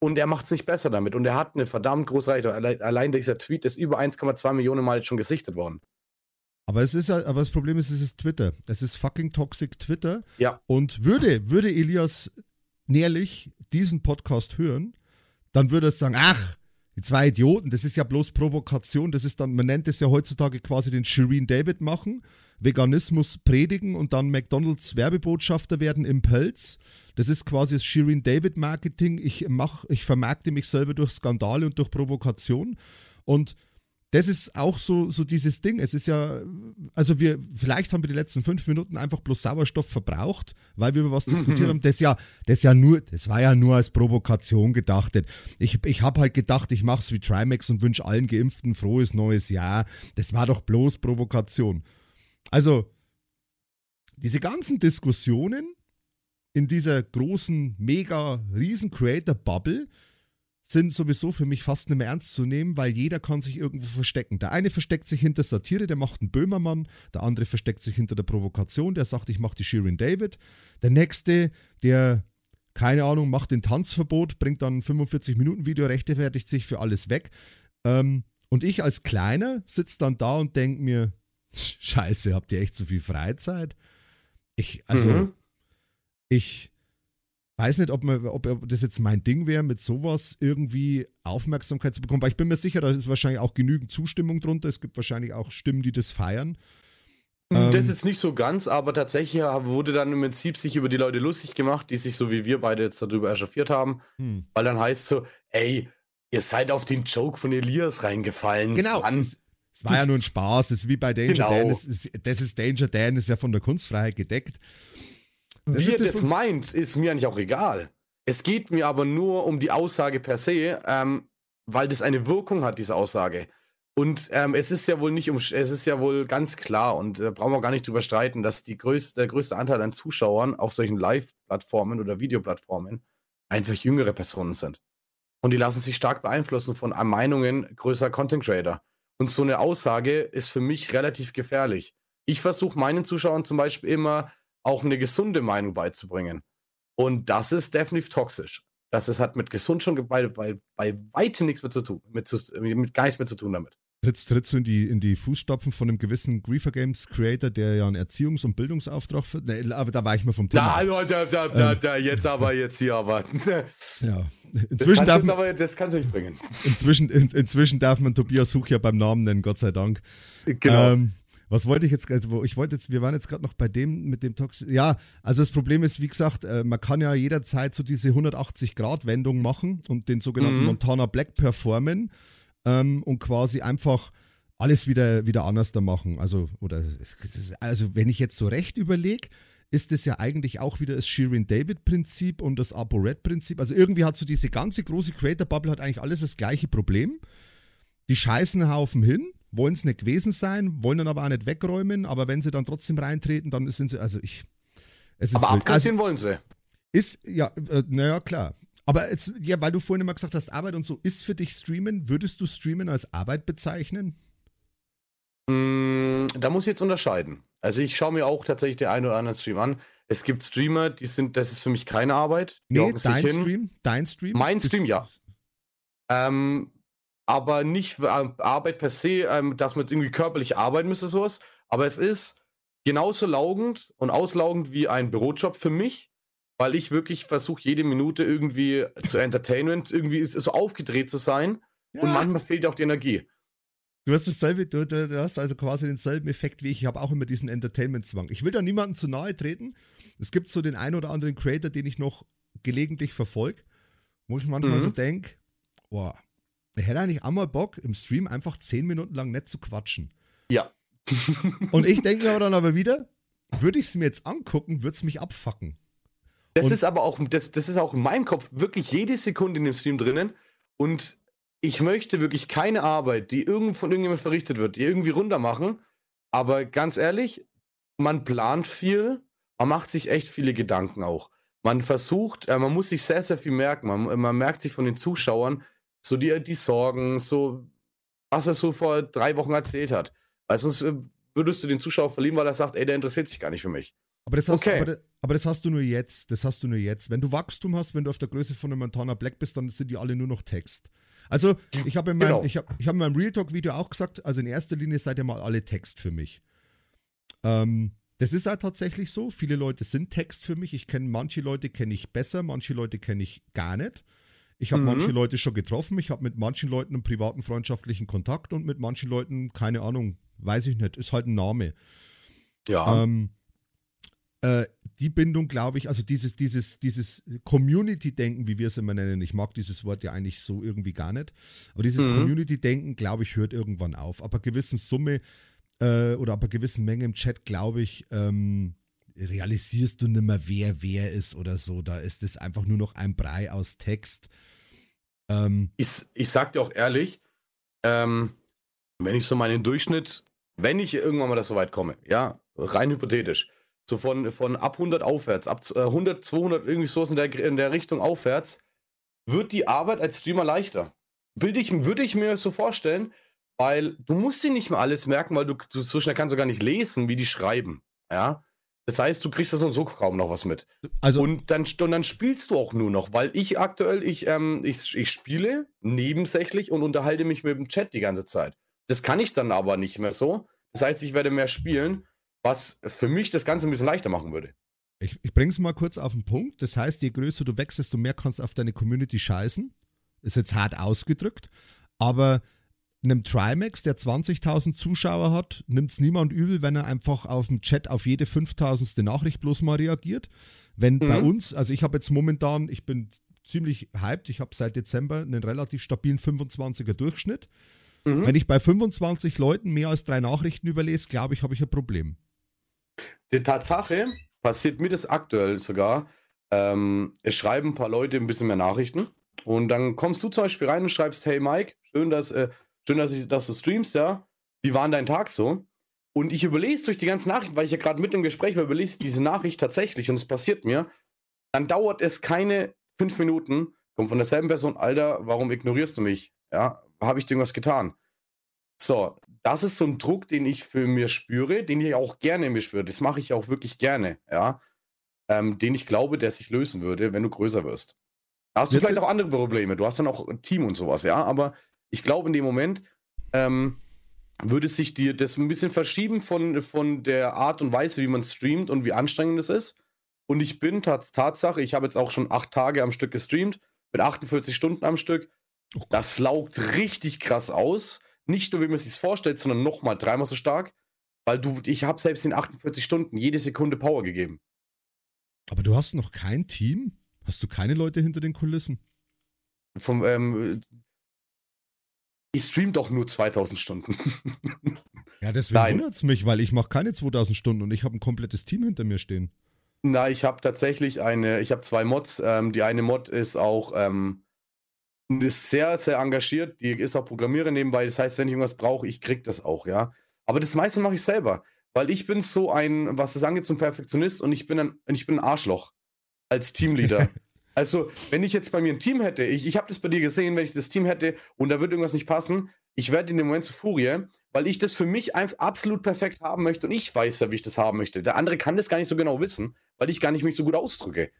Und er macht es nicht besser damit. Und er hat eine verdammt große Reichweite. Allein dieser Tweet ist über 1,2 Millionen Mal jetzt schon gesichtet worden. Aber es ist aber das Problem ist, es ist Twitter. Es ist fucking toxic Twitter. Ja. Und würde, würde Elias näherlich diesen Podcast hören, dann würde er sagen, ach, die zwei Idioten, das ist ja bloß Provokation, das ist dann, man nennt es ja heutzutage quasi den Shireen David machen, Veganismus predigen und dann McDonalds Werbebotschafter werden im Pelz. Das ist quasi das Shireen David Marketing. Ich mach, ich vermarkte mich selber durch Skandale und durch Provokation. Und das ist auch so, so dieses Ding. Es ist ja, also wir, vielleicht haben wir die letzten fünf Minuten einfach bloß Sauerstoff verbraucht, weil wir über was diskutiert haben. Das ja, das ja nur, das war ja nur als Provokation gedacht. Ich, ich habe halt gedacht, ich mache es wie Trimax und wünsche allen Geimpften frohes neues Jahr. Das war doch bloß Provokation. Also, diese ganzen Diskussionen in dieser großen, mega, riesen Creator-Bubble, sind sowieso für mich fast nicht mehr ernst zu nehmen, weil jeder kann sich irgendwo verstecken. Der eine versteckt sich hinter Satire, der macht einen Böhmermann, der andere versteckt sich hinter der Provokation, der sagt, ich mache die Shirin David. Der nächste, der, keine Ahnung, macht den Tanzverbot, bringt dann 45-Minuten-Video, rechtfertigt sich für alles weg. Ähm, und ich als Kleiner sitze dann da und denke mir, scheiße, habt ihr echt so viel Freizeit? Ich, also, mhm. ich weiß nicht, ob, man, ob das jetzt mein Ding wäre, mit sowas irgendwie Aufmerksamkeit zu bekommen, weil ich bin mir sicher, da ist wahrscheinlich auch genügend Zustimmung drunter. Es gibt wahrscheinlich auch Stimmen, die das feiern. Hm, das ähm, ist nicht so ganz, aber tatsächlich wurde dann im Prinzip sich über die Leute lustig gemacht, die sich so wie wir beide jetzt darüber echauffiert haben, hm. weil dann heißt so, ey, ihr seid auf den Joke von Elias reingefallen. Genau. Es, es, war ja nur ein Spaß, es ist wie bei Danger genau. Dan, das ist, das ist Danger Dan, ist ja von der Kunstfreiheit gedeckt. Das Wie er das, das meint, ist mir eigentlich auch egal. Es geht mir aber nur um die Aussage per se, ähm, weil das eine Wirkung hat, diese Aussage. Und ähm, es ist ja wohl nicht um, es ist ja wohl ganz klar und äh, brauchen wir gar nicht drüber streiten, dass die größte, der größte Anteil an Zuschauern auf solchen Live-Plattformen oder Videoplattformen einfach jüngere Personen sind. Und die lassen sich stark beeinflussen von Meinungen größerer Content Creator. Und so eine Aussage ist für mich relativ gefährlich. Ich versuche meinen Zuschauern zum Beispiel immer auch eine gesunde Meinung beizubringen. Und das ist definitiv toxisch. Das ist, hat mit gesund schon bei, bei, bei weitem nichts mit zu tun, mit, mit gar nichts mehr zu tun damit. Trittst, trittst du in die, in die Fußstapfen von einem gewissen Griefer Games Creator, der ja einen Erziehungs- und Bildungsauftrag für. Ne, aber da war ich mal vom Thema. Na, da, da, da, ähm, da, jetzt aber, jetzt hier aber. ja. Inzwischen das, darf, aber, das kannst du nicht bringen. Inzwischen, in, inzwischen darf man Tobias Huch ja beim Namen nennen, Gott sei Dank. Genau. Ähm, was wollte ich jetzt, also ich wollte jetzt, wir waren jetzt gerade noch bei dem mit dem Tox. Ja, also das Problem ist, wie gesagt, äh, man kann ja jederzeit so diese 180-Grad-Wendung machen und den sogenannten mhm. Montana Black performen ähm, und quasi einfach alles wieder, wieder anders da machen. Also, oder, also, wenn ich jetzt so recht überlege, ist es ja eigentlich auch wieder das Shirin David Prinzip und das ApoRed Prinzip. Also irgendwie hat so diese ganze große Creator Bubble hat eigentlich alles das gleiche Problem. Die scheißen Haufen hin, wollen es nicht gewesen sein, wollen dann aber auch nicht wegräumen, aber wenn sie dann trotzdem reintreten, dann sind sie, also ich. Es aber abkassieren also, wollen sie. Ist, ja, äh, naja, klar. Aber jetzt, ja, weil du vorhin immer gesagt hast, Arbeit und so, ist für dich Streamen, würdest du Streamen als Arbeit bezeichnen? Mm, da muss ich jetzt unterscheiden. Also ich schaue mir auch tatsächlich den einen oder anderen Stream an. Es gibt Streamer, die sind, das ist für mich keine Arbeit. Die nee, dein Stream? Dein Stream? Mein Stream, ja. Ähm, aber nicht äh, Arbeit per se, ähm, dass man jetzt irgendwie körperlich arbeiten müsste, sowas. Aber es ist genauso laugend und auslaugend wie ein Bürojob für mich weil ich wirklich versuche, jede Minute irgendwie zu Entertainment, irgendwie so aufgedreht zu sein. Ja. Und manchmal fehlt auch die Energie. Du hast dasselbe, du, du, du, hast also quasi denselben Effekt wie ich. Ich habe auch immer diesen Entertainment-Zwang. Ich will da niemandem zu nahe treten. Es gibt so den einen oder anderen Creator, den ich noch gelegentlich verfolge, wo ich manchmal mhm. so denke, boah, er hätte eigentlich auch mal Bock, im Stream einfach zehn Minuten lang nett zu quatschen. Ja. Und ich denke aber dann aber wieder, würde ich es mir jetzt angucken, würde es mich abfacken. Das und ist aber auch, das, das ist auch in meinem Kopf wirklich jede Sekunde in dem Stream drinnen. Und ich möchte wirklich keine Arbeit, die irgend von irgendjemandem verrichtet wird, die irgendwie runter machen. Aber ganz ehrlich, man plant viel, man macht sich echt viele Gedanken auch. Man versucht, äh, man muss sich sehr, sehr viel merken. Man, man merkt sich von den Zuschauern so die, die Sorgen, so was er so vor drei Wochen erzählt hat. Weil sonst äh, würdest du den Zuschauer verlieren, weil er sagt, ey, der interessiert sich gar nicht für mich. Aber das, hast, okay. aber, aber das hast du nur jetzt. Das hast du nur jetzt. Wenn du Wachstum hast, wenn du auf der Größe von einem Montana Black bist, dann sind die alle nur noch Text. Also, ich habe in, meinem, genau. ich hab, ich hab in meinem Real Talk-Video auch gesagt, also in erster Linie seid ihr mal alle Text für mich. Ähm, das ist halt tatsächlich so. Viele Leute sind Text für mich. Ich kenne manche Leute kenne ich besser, manche Leute kenne ich gar nicht. Ich habe mhm. manche Leute schon getroffen. Ich habe mit manchen Leuten einen privaten freundschaftlichen Kontakt und mit manchen Leuten keine Ahnung, weiß ich nicht. Ist halt ein Name. Ja. Ähm, äh, die Bindung, glaube ich, also dieses, dieses, dieses Community-Denken, wie wir es immer nennen, ich mag dieses Wort ja eigentlich so irgendwie gar nicht, aber dieses mhm. Community-Denken, glaube ich, hört irgendwann auf. Aber gewissen Summe äh, oder aber gewissen Menge im Chat, glaube ich, ähm, realisierst du nicht mehr, wer wer ist oder so. Da ist es einfach nur noch ein Brei aus Text. Ähm, ich, ich sag dir auch ehrlich, ähm, wenn ich so meinen Durchschnitt, wenn ich irgendwann mal das so weit komme, ja, rein hypothetisch, so von, von ab 100 aufwärts, ab 100, äh, 200, irgendwie so in der, in der Richtung aufwärts, wird die Arbeit als Streamer leichter. Würde ich, würde ich mir so vorstellen, weil du musst sie nicht mehr alles merken, weil du, du so schnell kannst du gar nicht lesen, wie die schreiben. Ja. Das heißt, du kriegst da so und so kaum noch was mit. Also und dann, und dann spielst du auch nur noch, weil ich aktuell, ich, ähm, ich, ich spiele nebensächlich und unterhalte mich mit dem Chat die ganze Zeit. Das kann ich dann aber nicht mehr so. Das heißt, ich werde mehr spielen was für mich das Ganze ein bisschen leichter machen würde. Ich, ich bringe es mal kurz auf den Punkt. Das heißt, je größer du wächst, desto mehr kannst du auf deine Community scheißen. Ist jetzt hart ausgedrückt. Aber einem Trimax, der 20.000 Zuschauer hat, nimmt es niemand übel, wenn er einfach auf dem Chat auf jede 5.000. Nachricht bloß mal reagiert. Wenn mhm. bei uns, also ich habe jetzt momentan, ich bin ziemlich hyped, ich habe seit Dezember einen relativ stabilen 25er Durchschnitt. Mhm. Wenn ich bei 25 Leuten mehr als drei Nachrichten überlese, glaube ich, habe ich ein Problem. Die Tatsache passiert mir das aktuell sogar. Ähm, es schreiben ein paar Leute ein bisschen mehr Nachrichten und dann kommst du zum Beispiel rein und schreibst, hey Mike, schön, dass, äh, schön, dass, ich, dass du streamst, ja. Wie war dein Tag so? Und ich überlese durch die ganzen Nachrichten, weil ich ja gerade mit im Gespräch war, überlese diese Nachricht tatsächlich und es passiert mir. Dann dauert es keine fünf Minuten, kommt von derselben Person, Alter, warum ignorierst du mich? Ja, habe ich dir irgendwas getan? So, das ist so ein Druck, den ich für mir spüre, den ich auch gerne in mir spüre. Das mache ich auch wirklich gerne, ja. Ähm, den ich glaube, der sich lösen würde, wenn du größer wirst. Da hast du Jetzt vielleicht auch andere Probleme. Du hast dann auch ein Team und sowas, ja. Aber ich glaube in dem Moment, ähm, würde sich dir das ein bisschen verschieben von, von der Art und Weise, wie man streamt und wie anstrengend es ist. Und ich bin tats Tatsache, ich habe jetzt auch schon acht Tage am Stück gestreamt, mit 48 Stunden am Stück. Oh das laugt richtig krass aus. Nicht nur, wie man es sich vorstellt, sondern nochmal dreimal so stark. Weil du, ich habe selbst in 48 Stunden jede Sekunde Power gegeben. Aber du hast noch kein Team? Hast du keine Leute hinter den Kulissen? Vom, ähm, ich stream doch nur 2000 Stunden. ja, deswegen wundert es mich, weil ich mache keine 2000 Stunden und ich habe ein komplettes Team hinter mir stehen. Na, ich habe tatsächlich eine, ich habe zwei Mods. Ähm, die eine Mod ist auch ähm, ist sehr, sehr engagiert. Die ist auch Programmierer nebenbei. Das heißt, wenn ich irgendwas brauche, ich krieg das auch, ja. Aber das meiste mache ich selber, weil ich bin so ein, was das angeht, so ein Perfektionist und ich bin ein, ich bin ein Arschloch als Teamleader. Also, wenn ich jetzt bei mir ein Team hätte, ich, ich habe das bei dir gesehen, wenn ich das Team hätte und da wird irgendwas nicht passen, ich werde in dem Moment zu Furie, weil ich das für mich einfach absolut perfekt haben möchte und ich weiß ja, wie ich das haben möchte. Der andere kann das gar nicht so genau wissen, weil ich gar nicht mich so gut ausdrücke.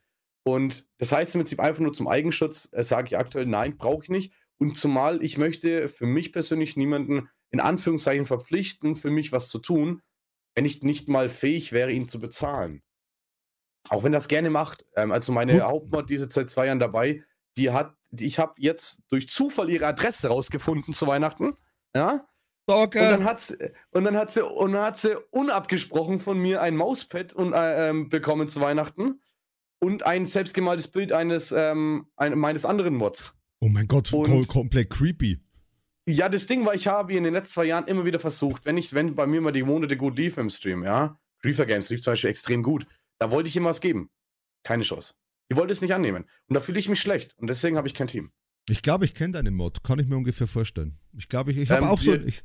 Und das heißt im Prinzip einfach nur zum Eigenschutz, äh, sage ich aktuell, nein, brauche ich nicht. Und zumal ich möchte für mich persönlich niemanden in Anführungszeichen verpflichten, für mich was zu tun, wenn ich nicht mal fähig wäre, ihn zu bezahlen. Auch wenn das gerne macht. Ähm, also meine Gut. Hauptmod, die ist seit zwei Jahren dabei, die hat, die, ich habe jetzt durch Zufall ihre Adresse rausgefunden zu Weihnachten. Ja. Danke. Und dann hat sie, und dann hat sie, und dann hat sie unabgesprochen von mir ein Mauspad und, äh, ähm, bekommen zu Weihnachten und ein selbstgemaltes Bild eines ähm, ein, meines anderen Mods. Oh mein Gott, und, komplett creepy. Ja, das Ding war, ich habe in den letzten zwei Jahren immer wieder versucht, wenn ich, wenn bei mir mal die Monate gut lief im Stream, ja, Reefer Games lief zum Beispiel extrem gut, da wollte ich ihm was geben. Keine Chance. Die wollte es nicht annehmen. Und da fühle ich mich schlecht. Und deswegen habe ich kein Team. Ich glaube, ich kenne deine Mod. Kann ich mir ungefähr vorstellen. Ich glaube, ich, ich habe ähm, auch so. Ich,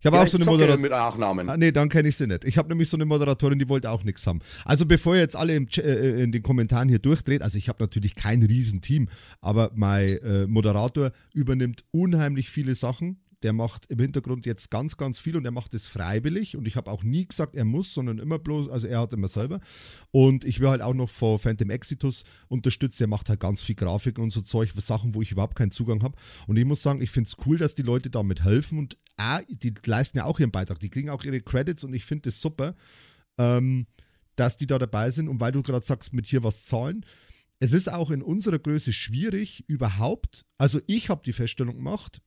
ich habe auch so eine Moderatorin. mit Nachnamen. Ah, nee, dann kenne ich sie nicht. Ich habe nämlich so eine Moderatorin, die wollte auch nichts haben. Also bevor ihr jetzt alle im, äh, in den Kommentaren hier durchdreht, also ich habe natürlich kein Riesenteam, aber mein äh, Moderator übernimmt unheimlich viele Sachen der macht im Hintergrund jetzt ganz, ganz viel und er macht es freiwillig. Und ich habe auch nie gesagt, er muss, sondern immer bloß, also er hat immer selber. Und ich will halt auch noch von Phantom Exitus unterstützt, er macht halt ganz viel Grafik und so Zeug, Sachen, wo ich überhaupt keinen Zugang habe. Und ich muss sagen, ich finde es cool, dass die Leute damit helfen und ah, die leisten ja auch ihren Beitrag, die kriegen auch ihre Credits und ich finde es super, ähm, dass die da dabei sind. Und weil du gerade sagst, mit hier was zahlen, es ist auch in unserer Größe schwierig, überhaupt, also ich habe die Feststellung gemacht,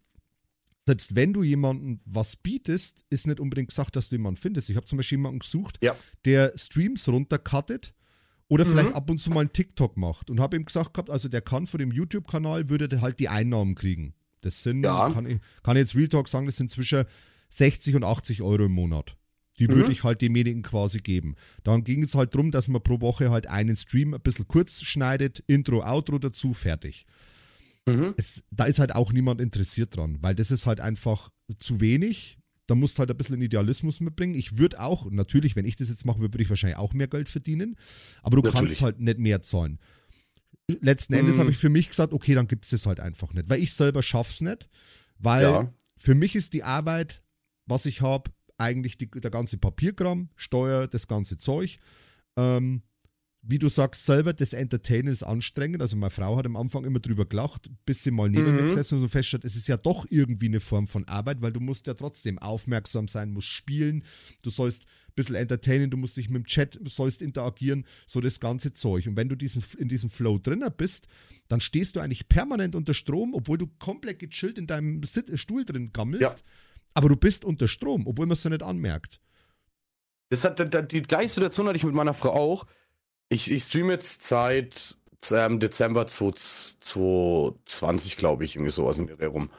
selbst wenn du jemandem was bietest, ist nicht unbedingt gesagt, dass du jemanden findest. Ich habe zum Beispiel jemanden gesucht, ja. der Streams runtercuttet oder mhm. vielleicht ab und zu mal einen TikTok macht und habe ihm gesagt gehabt, also der kann von dem YouTube-Kanal, würde der halt die Einnahmen kriegen. Das sind, ja. kann, ich, kann jetzt Real Talk sagen, das sind zwischen 60 und 80 Euro im Monat. Die mhm. würde ich halt demjenigen quasi geben. Dann ging es halt darum, dass man pro Woche halt einen Stream ein bisschen kurz schneidet, Intro, Outro dazu, fertig. Mhm. Es, da ist halt auch niemand interessiert dran, weil das ist halt einfach zu wenig. Da musst du halt ein bisschen Idealismus mitbringen. Ich würde auch, natürlich, wenn ich das jetzt mache, würde ich wahrscheinlich auch mehr Geld verdienen, aber du natürlich. kannst halt nicht mehr zahlen. Letzten Endes mhm. habe ich für mich gesagt, okay, dann gibt es das halt einfach nicht, weil ich selber schaffe es nicht, weil ja. für mich ist die Arbeit, was ich habe, eigentlich die, der ganze Papierkram, Steuer, das ganze Zeug. Ähm, wie du sagst, selber das Entertainen ist anstrengend. Also meine Frau hat am Anfang immer drüber gelacht, bis sie mal neben mhm. mir gesessen und so feststellt, es ist ja doch irgendwie eine Form von Arbeit, weil du musst ja trotzdem aufmerksam sein, musst spielen, du sollst ein bisschen entertainen, du musst dich mit dem Chat, sollst interagieren, so das ganze Zeug. Und wenn du diesen, in diesem Flow drinnen bist, dann stehst du eigentlich permanent unter Strom, obwohl du komplett gechillt in deinem Sit Stuhl drin gammelst. Ja. Aber du bist unter Strom, obwohl man es ja nicht anmerkt. Das hat, die gleiche Situation hatte ich mit meiner Frau auch ich, ich streame jetzt seit ähm, Dezember 2020, glaube ich, irgendwie sowas in der rum.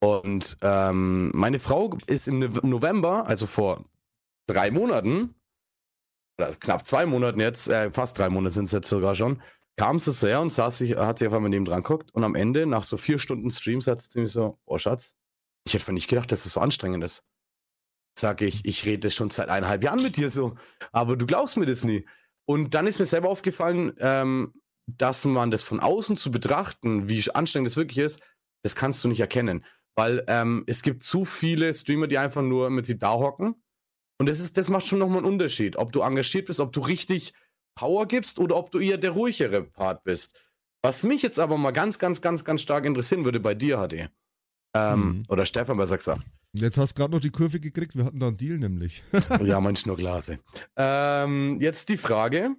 Und ähm, meine Frau ist im November, also vor drei Monaten, oder knapp zwei Monaten jetzt, äh, fast drei Monate sind es jetzt sogar schon, kam sie so her und saß sich, hat sich auf einmal neben dran geguckt und am Ende, nach so vier Stunden Stream, sagt sie mir so, oh Schatz, ich hätte nicht gedacht, dass das so anstrengend ist. Sag ich, ich rede schon seit eineinhalb Jahren mit dir so, aber du glaubst mir das nie. Und dann ist mir selber aufgefallen, ähm, dass man das von außen zu betrachten, wie anstrengend das wirklich ist, das kannst du nicht erkennen. Weil ähm, es gibt zu viele Streamer, die einfach nur mit sich da hocken. Und das, ist, das macht schon nochmal einen Unterschied, ob du engagiert bist, ob du richtig Power gibst oder ob du eher der ruhigere Part bist. Was mich jetzt aber mal ganz, ganz, ganz, ganz stark interessieren würde bei dir, HD, ähm, mhm. oder Stefan besser gesagt, Jetzt hast du gerade noch die Kurve gekriegt, wir hatten da einen Deal nämlich. ja, mein Schnurglase. Ähm, jetzt die Frage: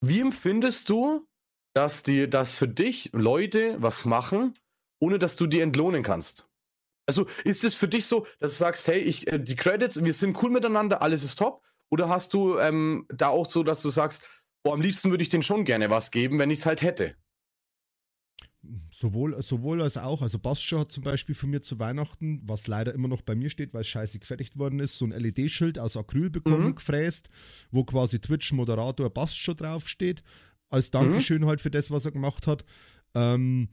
Wie empfindest du, dass, die, dass für dich Leute was machen, ohne dass du die entlohnen kannst? Also ist es für dich so, dass du sagst, hey, ich, äh, die Credits, wir sind cool miteinander, alles ist top? Oder hast du ähm, da auch so, dass du sagst, boah, am liebsten würde ich denen schon gerne was geben, wenn ich es halt hätte? Sowohl, sowohl als auch. Also Bastjo hat zum Beispiel von mir zu Weihnachten, was leider immer noch bei mir steht, weil es scheiße gefertigt worden ist, so ein LED-Schild aus Acryl bekommen, mhm. gefräst, wo quasi Twitch-Moderator Bastjo draufsteht. Als mhm. Dankeschön mhm. halt für das, was er gemacht hat. Ähm,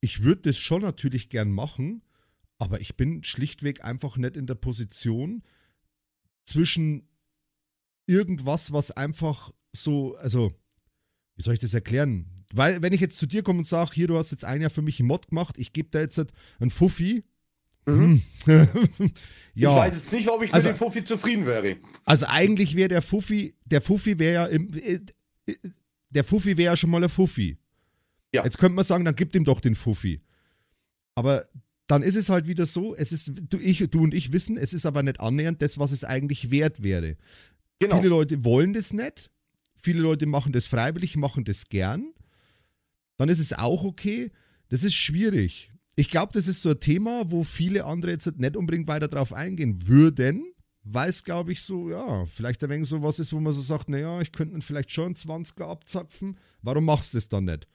ich würde das schon natürlich gern machen, aber ich bin schlichtweg einfach nicht in der Position zwischen irgendwas, was einfach so, also, wie soll ich das erklären? Weil, wenn ich jetzt zu dir komme und sage, hier, du hast jetzt ein Jahr für mich einen Mod gemacht, ich gebe da jetzt einen Fuffi. Mhm. Hm. ja. Ich weiß jetzt nicht, ob ich also, mit dem Fuffi zufrieden wäre. Also eigentlich wäre der Fuffi, der Fuffi wäre ja im, äh, äh, der Fuffi wäre ja schon mal ein Fuffi. Ja. Jetzt könnte man sagen, dann gib ihm doch den Fuffi. Aber dann ist es halt wieder so, es ist, du, ich, du und ich wissen, es ist aber nicht annähernd das, was es eigentlich wert wäre. Genau. Viele Leute wollen das nicht. Viele Leute machen das freiwillig, machen das gern. Dann ist es auch okay. Das ist schwierig. Ich glaube, das ist so ein Thema, wo viele andere jetzt nicht unbedingt weiter drauf eingehen würden, weil es, glaube ich, so, ja, vielleicht ein wenig so was ist, wo man so sagt, naja, ich könnte vielleicht schon einen 20er abzapfen. Warum machst du das dann nicht?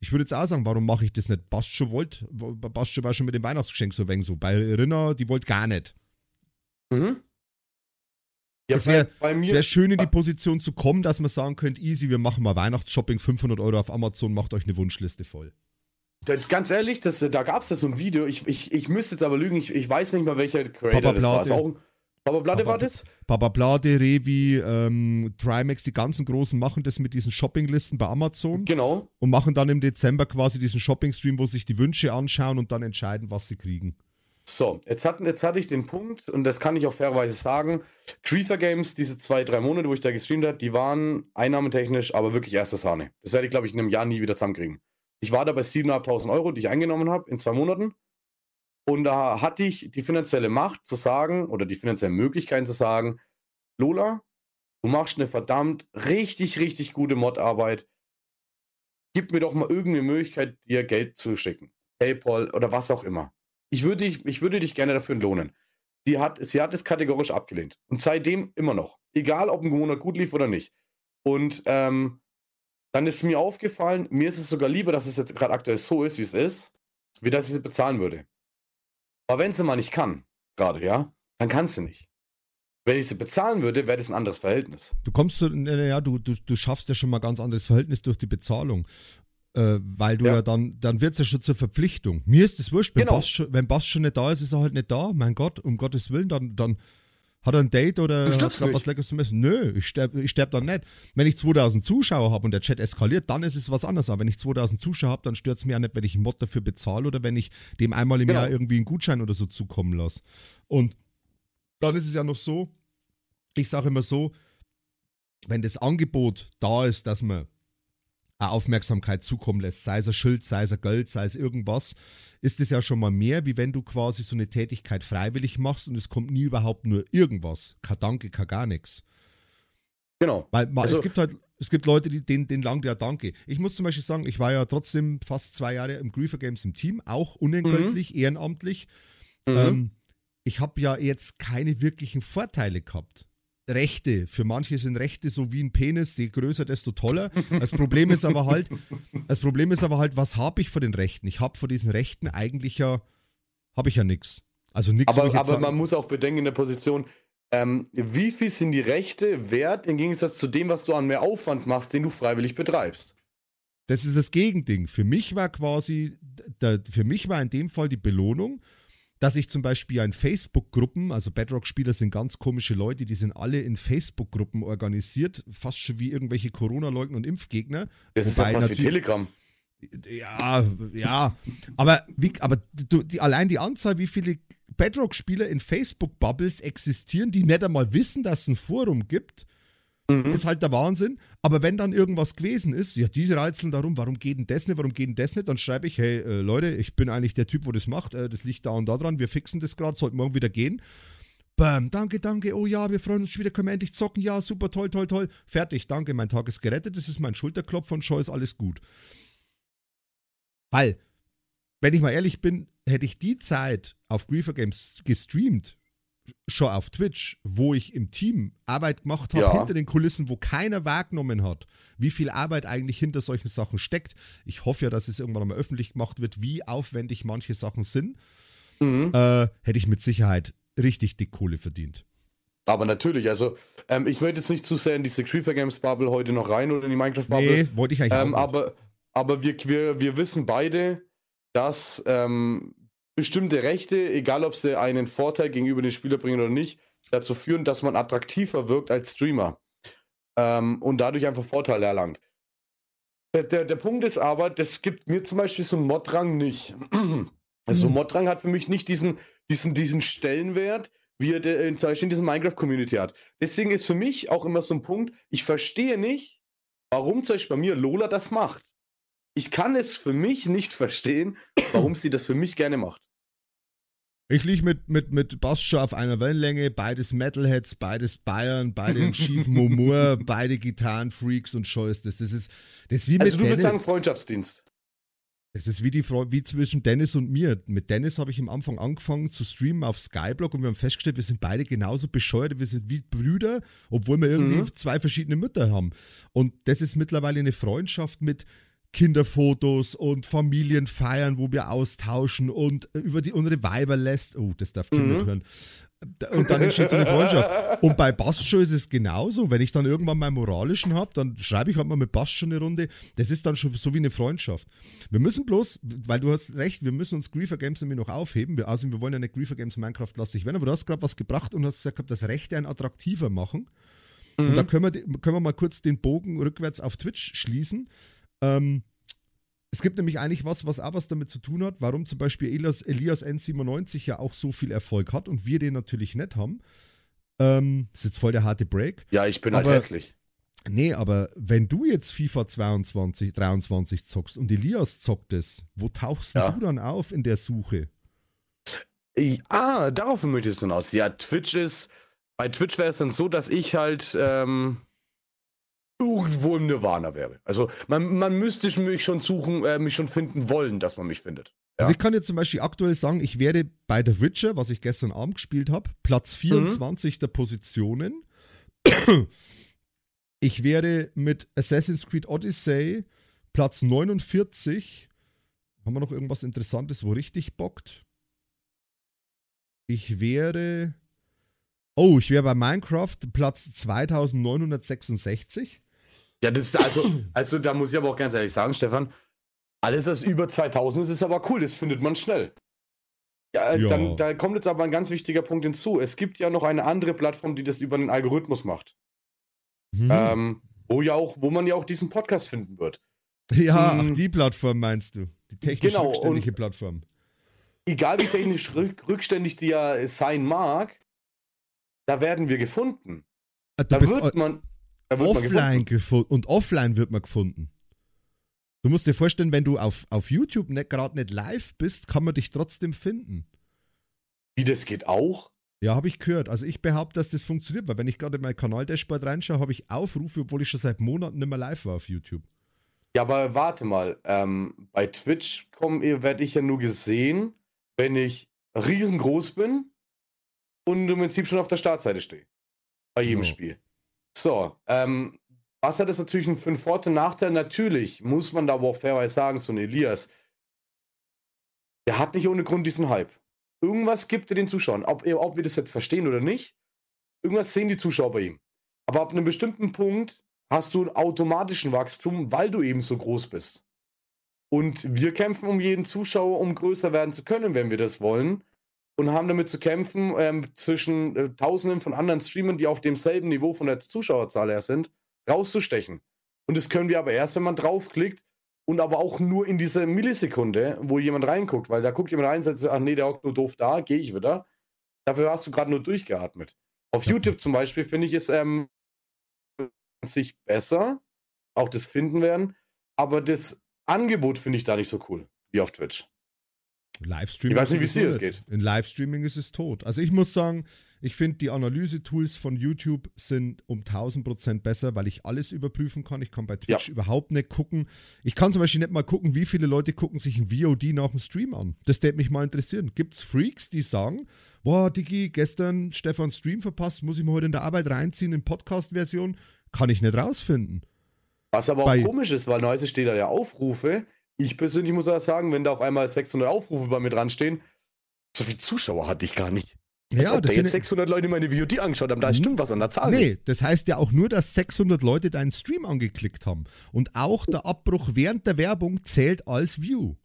Ich würde jetzt auch sagen, warum mache ich das nicht? Bastjo wollte, Bastjo war schon mit dem Weihnachtsgeschenk so wenig so. Bei Rinner, die wollte gar nicht. Mhm. Ja, es wäre wär schön in die Position zu kommen, dass man sagen könnte, easy, wir machen mal Weihnachtsshopping, 500 Euro auf Amazon, macht euch eine Wunschliste voll. Das, ganz ehrlich, das, da gab es da so ein Video, ich, ich, ich müsste jetzt aber lügen, ich, ich weiß nicht mal, welcher Creator Papa das war. Auch ein, Papa Blade war das? Papa Blade, Revi, ähm, Trimax, die ganzen Großen machen das mit diesen Shoppinglisten bei Amazon. Genau. Und machen dann im Dezember quasi diesen Shopping-Stream, wo sich die Wünsche anschauen und dann entscheiden, was sie kriegen. So, jetzt, hat, jetzt hatte ich den Punkt, und das kann ich auch fairerweise sagen: Creeper Games, diese zwei, drei Monate, wo ich da gestreamt habe, die waren einnahmetechnisch aber wirklich erste Sahne. Das werde ich, glaube ich, in einem Jahr nie wieder zusammenkriegen. Ich war da bei 7.500 Euro, die ich eingenommen habe in zwei Monaten. Und da hatte ich die finanzielle Macht zu sagen, oder die finanzielle Möglichkeit zu sagen: Lola, du machst eine verdammt richtig, richtig gute Mod-Arbeit. Gib mir doch mal irgendeine Möglichkeit, dir Geld zu schicken. PayPal oder was auch immer ich würde dich, ich würde dich gerne dafür entlohnen. Sie hat, sie hat es kategorisch abgelehnt. Und seitdem immer noch. Egal, ob ein Monat gut lief oder nicht. Und ähm, dann ist mir aufgefallen, mir ist es sogar lieber, dass es jetzt gerade aktuell so ist, wie es ist, wie dass ich sie bezahlen würde. Aber wenn sie mal nicht kann, gerade, ja, dann kann sie nicht. Wenn ich sie bezahlen würde, wäre das ein anderes Verhältnis. Du kommst zu, ja, du, du, du schaffst ja schon mal ganz anderes Verhältnis durch die Bezahlung. Äh, weil du ja, ja dann, dann wird es ja schon zur Verpflichtung. Mir ist das wurscht, wenn, genau. Bass schon, wenn Bass schon nicht da ist, ist er halt nicht da. Mein Gott, um Gottes Willen, dann, dann hat er ein Date oder hat er was Leckeres zu messen. Nö, ich sterbe ich sterb dann nicht. Wenn ich 2000 Zuschauer habe und der Chat eskaliert, dann ist es was anderes. Aber wenn ich 2000 Zuschauer habe, dann stört es mir auch nicht, wenn ich einen Mod dafür bezahle oder wenn ich dem einmal im genau. Jahr irgendwie einen Gutschein oder so zukommen lasse. Und dann ist es ja noch so, ich sage immer so, wenn das Angebot da ist, dass man Aufmerksamkeit zukommen lässt, sei es ein Schild, sei es ein Geld, sei es irgendwas, ist es ja schon mal mehr, wie wenn du quasi so eine Tätigkeit freiwillig machst und es kommt nie überhaupt nur irgendwas. Kein Danke, kein gar nichts. Genau. Weil also, es gibt halt, es gibt Leute, die, denen, denen langt ja Danke. Ich muss zum Beispiel sagen, ich war ja trotzdem fast zwei Jahre im Griefer Games im Team, auch unentgeltlich, mhm. ehrenamtlich. Mhm. Ähm, ich habe ja jetzt keine wirklichen Vorteile gehabt. Rechte. Für manche sind Rechte so wie ein Penis, je größer, desto toller. Das Problem ist aber halt, das Problem ist aber halt, was habe ich vor den Rechten? Ich habe vor diesen Rechten eigentlich ja, habe ich ja nichts. Also nichts. Aber, aber man muss auch bedenken in der Position, ähm, wie viel sind die Rechte wert im Gegensatz zu dem, was du an mehr Aufwand machst, den du freiwillig betreibst? Das ist das Gegending. Für mich war quasi, für mich war in dem Fall die Belohnung, dass ich zum Beispiel in Facebook-Gruppen, also Bedrock-Spieler sind ganz komische Leute, die sind alle in Facebook-Gruppen organisiert, fast schon wie irgendwelche Corona-Leugner und Impfgegner. Das ist ja was wie Telegram. Ja, ja. Aber, wie, aber die, die, allein die Anzahl, wie viele Bedrock-Spieler in Facebook-Bubbles existieren, die nicht einmal wissen, dass es ein Forum gibt, Mhm. Ist halt der Wahnsinn. Aber wenn dann irgendwas gewesen ist, ja, die reizeln darum, warum geht denn das nicht, warum geht denn das nicht, dann schreibe ich, hey, äh, Leute, ich bin eigentlich der Typ, wo das macht, äh, das liegt da und da dran, wir fixen das gerade, sollte morgen wieder gehen. Bam, danke, danke, oh ja, wir freuen uns schon wieder, können wir endlich zocken, ja, super, toll, toll, toll. Fertig, danke, mein Tag ist gerettet, das ist mein Schulterklopf und schon ist alles gut. Weil, wenn ich mal ehrlich bin, hätte ich die Zeit auf Griefer Games gestreamt, schon auf Twitch, wo ich im Team Arbeit gemacht habe, ja. hinter den Kulissen, wo keiner wahrgenommen hat, wie viel Arbeit eigentlich hinter solchen Sachen steckt. Ich hoffe ja, dass es irgendwann mal öffentlich gemacht wird, wie aufwendig manche Sachen sind. Mhm. Äh, hätte ich mit Sicherheit richtig dick Kohle verdient. Aber natürlich, also ähm, ich möchte jetzt nicht zu sehr in diese Creeper Games Bubble heute noch rein oder in die Minecraft Bubble. Nee, wollte ich eigentlich ähm, auch nicht. Aber, aber wir, wir, wir wissen beide, dass ähm, bestimmte Rechte, egal ob sie einen Vorteil gegenüber den Spieler bringen oder nicht, dazu führen, dass man attraktiver wirkt als Streamer ähm, und dadurch einfach Vorteile erlangt. Der, der, der, Punkt ist aber, das gibt mir zum Beispiel so einen Modrang nicht. Also, mhm. Modrang hat für mich nicht diesen, diesen, diesen Stellenwert, wie er der, zum Beispiel in dieser Minecraft-Community hat. Deswegen ist für mich auch immer so ein Punkt, ich verstehe nicht, warum zum Beispiel bei mir Lola das macht. Ich kann es für mich nicht verstehen, warum sie das für mich gerne macht. Ich liege mit, mit, mit Basscho auf einer Wellenlänge, beides Metalheads, beides Bayern, beide in schiefem Humor, beide Gitarrenfreaks und Scheiß. Das, das, ist, das ist wie also mit Also du würdest sagen Freundschaftsdienst. Das ist wie, die wie zwischen Dennis und mir. Mit Dennis habe ich am Anfang angefangen zu streamen auf Skyblock und wir haben festgestellt, wir sind beide genauso bescheuert, wir sind wie Brüder, obwohl wir irgendwie mhm. zwei verschiedene Mütter haben. Und das ist mittlerweile eine Freundschaft mit, Kinderfotos und Familienfeiern, wo wir austauschen und über die unsere Weiber lässt. Oh, das darf Kind mhm. nicht hören. Und dann entsteht so eine Freundschaft. Und bei Bastshow ist es genauso. Wenn ich dann irgendwann meinen moralischen habe, dann schreibe ich halt mal mit Bastshow eine Runde. Das ist dann schon so wie eine Freundschaft. Wir müssen bloß, weil du hast recht, wir müssen uns Griefer Games nämlich noch aufheben. Wir, also wir wollen ja nicht Griefer Games Minecraft lastig werden, aber du hast gerade was gebracht und hast gesagt, das Rechte ein attraktiver machen. Mhm. Und da können wir, können wir mal kurz den Bogen rückwärts auf Twitch schließen. Ähm, es gibt nämlich eigentlich was, was auch was damit zu tun hat, warum zum Beispiel Elias, Elias N97 ja auch so viel Erfolg hat und wir den natürlich nicht haben. Ähm, das ist jetzt voll der harte Break. Ja, ich bin halt aber, halt hässlich. Nee, aber wenn du jetzt FIFA 22, 23 zockst und Elias zockt es, wo tauchst ja. du dann auf in der Suche? Ah, darauf möchtest du hinaus. Ja, Twitch ist, bei Twitch wäre es dann so, dass ich halt ähm, irgendwo im Nirvana wäre. Also man, man müsste mich schon suchen, äh, mich schon finden wollen, dass man mich findet. Ja. Also ich kann jetzt zum Beispiel aktuell sagen, ich werde bei The Witcher, was ich gestern Abend gespielt habe, Platz 24 mhm. der Positionen. Ich werde mit Assassin's Creed Odyssey Platz 49. Haben wir noch irgendwas Interessantes, wo richtig bockt? Ich wäre. Oh, ich wäre bei Minecraft Platz 2966. Ja, das ist also, also da muss ich aber auch ganz ehrlich sagen, Stefan, alles, was über 2000 ist, ist aber cool, das findet man schnell. Ja, ja. Dann, da kommt jetzt aber ein ganz wichtiger Punkt hinzu. Es gibt ja noch eine andere Plattform, die das über den Algorithmus macht. Hm. Ähm, wo, ja auch, wo man ja auch diesen Podcast finden wird. Ja, hm. ach, die Plattform meinst du. Die technisch genau, rückständige Plattform. Egal wie technisch rückständig die ja sein mag, da werden wir gefunden. Ah, da wird man offline gefunden. Und offline wird man gefunden. Du musst dir vorstellen, wenn du auf, auf YouTube nicht, gerade nicht live bist, kann man dich trotzdem finden. Wie das geht auch? Ja, habe ich gehört. Also ich behaupte, dass das funktioniert, weil wenn ich gerade in mein Kanal-Dashboard reinschaue, habe ich Aufrufe, obwohl ich schon seit Monaten nicht mehr live war auf YouTube. Ja, aber warte mal. Ähm, bei Twitch werde ich ja nur gesehen, wenn ich riesengroß bin und im Prinzip schon auf der Startseite stehe. Bei jedem oh. Spiel. So, ähm, was hat das natürlich für einen Vorteil Nachteil? Natürlich muss man da aber auch fairerweise sagen, so ein Elias, der hat nicht ohne Grund diesen Hype. Irgendwas gibt er den Zuschauern, ob, ob wir das jetzt verstehen oder nicht. Irgendwas sehen die Zuschauer bei ihm. Aber ab einem bestimmten Punkt hast du einen automatischen Wachstum, weil du eben so groß bist. Und wir kämpfen um jeden Zuschauer, um größer werden zu können, wenn wir das wollen und haben damit zu kämpfen, ähm, zwischen äh, Tausenden von anderen Streamern, die auf demselben Niveau von der Zuschauerzahl her sind, rauszustechen. Und das können wir aber erst, wenn man draufklickt und aber auch nur in dieser Millisekunde, wo jemand reinguckt, weil da guckt jemand rein und sagt, ach nee, der hockt nur doof da, gehe ich wieder. Dafür hast du gerade nur durchgeatmet. Auf YouTube zum Beispiel finde ich es ähm, sich besser, auch das Finden werden, aber das Angebot finde ich da nicht so cool wie auf Twitch. Livestreaming. Ich weiß nicht, wie es dir das geht. In Livestreaming ist es tot. Also ich muss sagen, ich finde die Analyse-Tools von YouTube sind um 1000 Prozent besser, weil ich alles überprüfen kann. Ich kann bei Twitch ja. überhaupt nicht gucken. Ich kann zum Beispiel nicht mal gucken, wie viele Leute gucken sich ein VOD nach dem Stream an. Das würde mich mal interessieren. Gibt es Freaks, die sagen, boah, Digi, gestern Stefan Stream verpasst, muss ich mir heute in der Arbeit reinziehen in Podcast-Version? Kann ich nicht rausfinden. Was aber auch bei, komisch ist, weil neueste steht da ja Aufrufe. Ich persönlich muss auch sagen, wenn da auf einmal 600 Aufrufe bei mir dran stehen, so viele Zuschauer hatte ich gar nicht. Als ja, ob das da jetzt 600 Leute meine VOD angeschaut haben, da stimmt was an der Zahl. Nee, das heißt ja auch nur, dass 600 Leute deinen Stream angeklickt haben. Und auch der Abbruch während der Werbung zählt als View.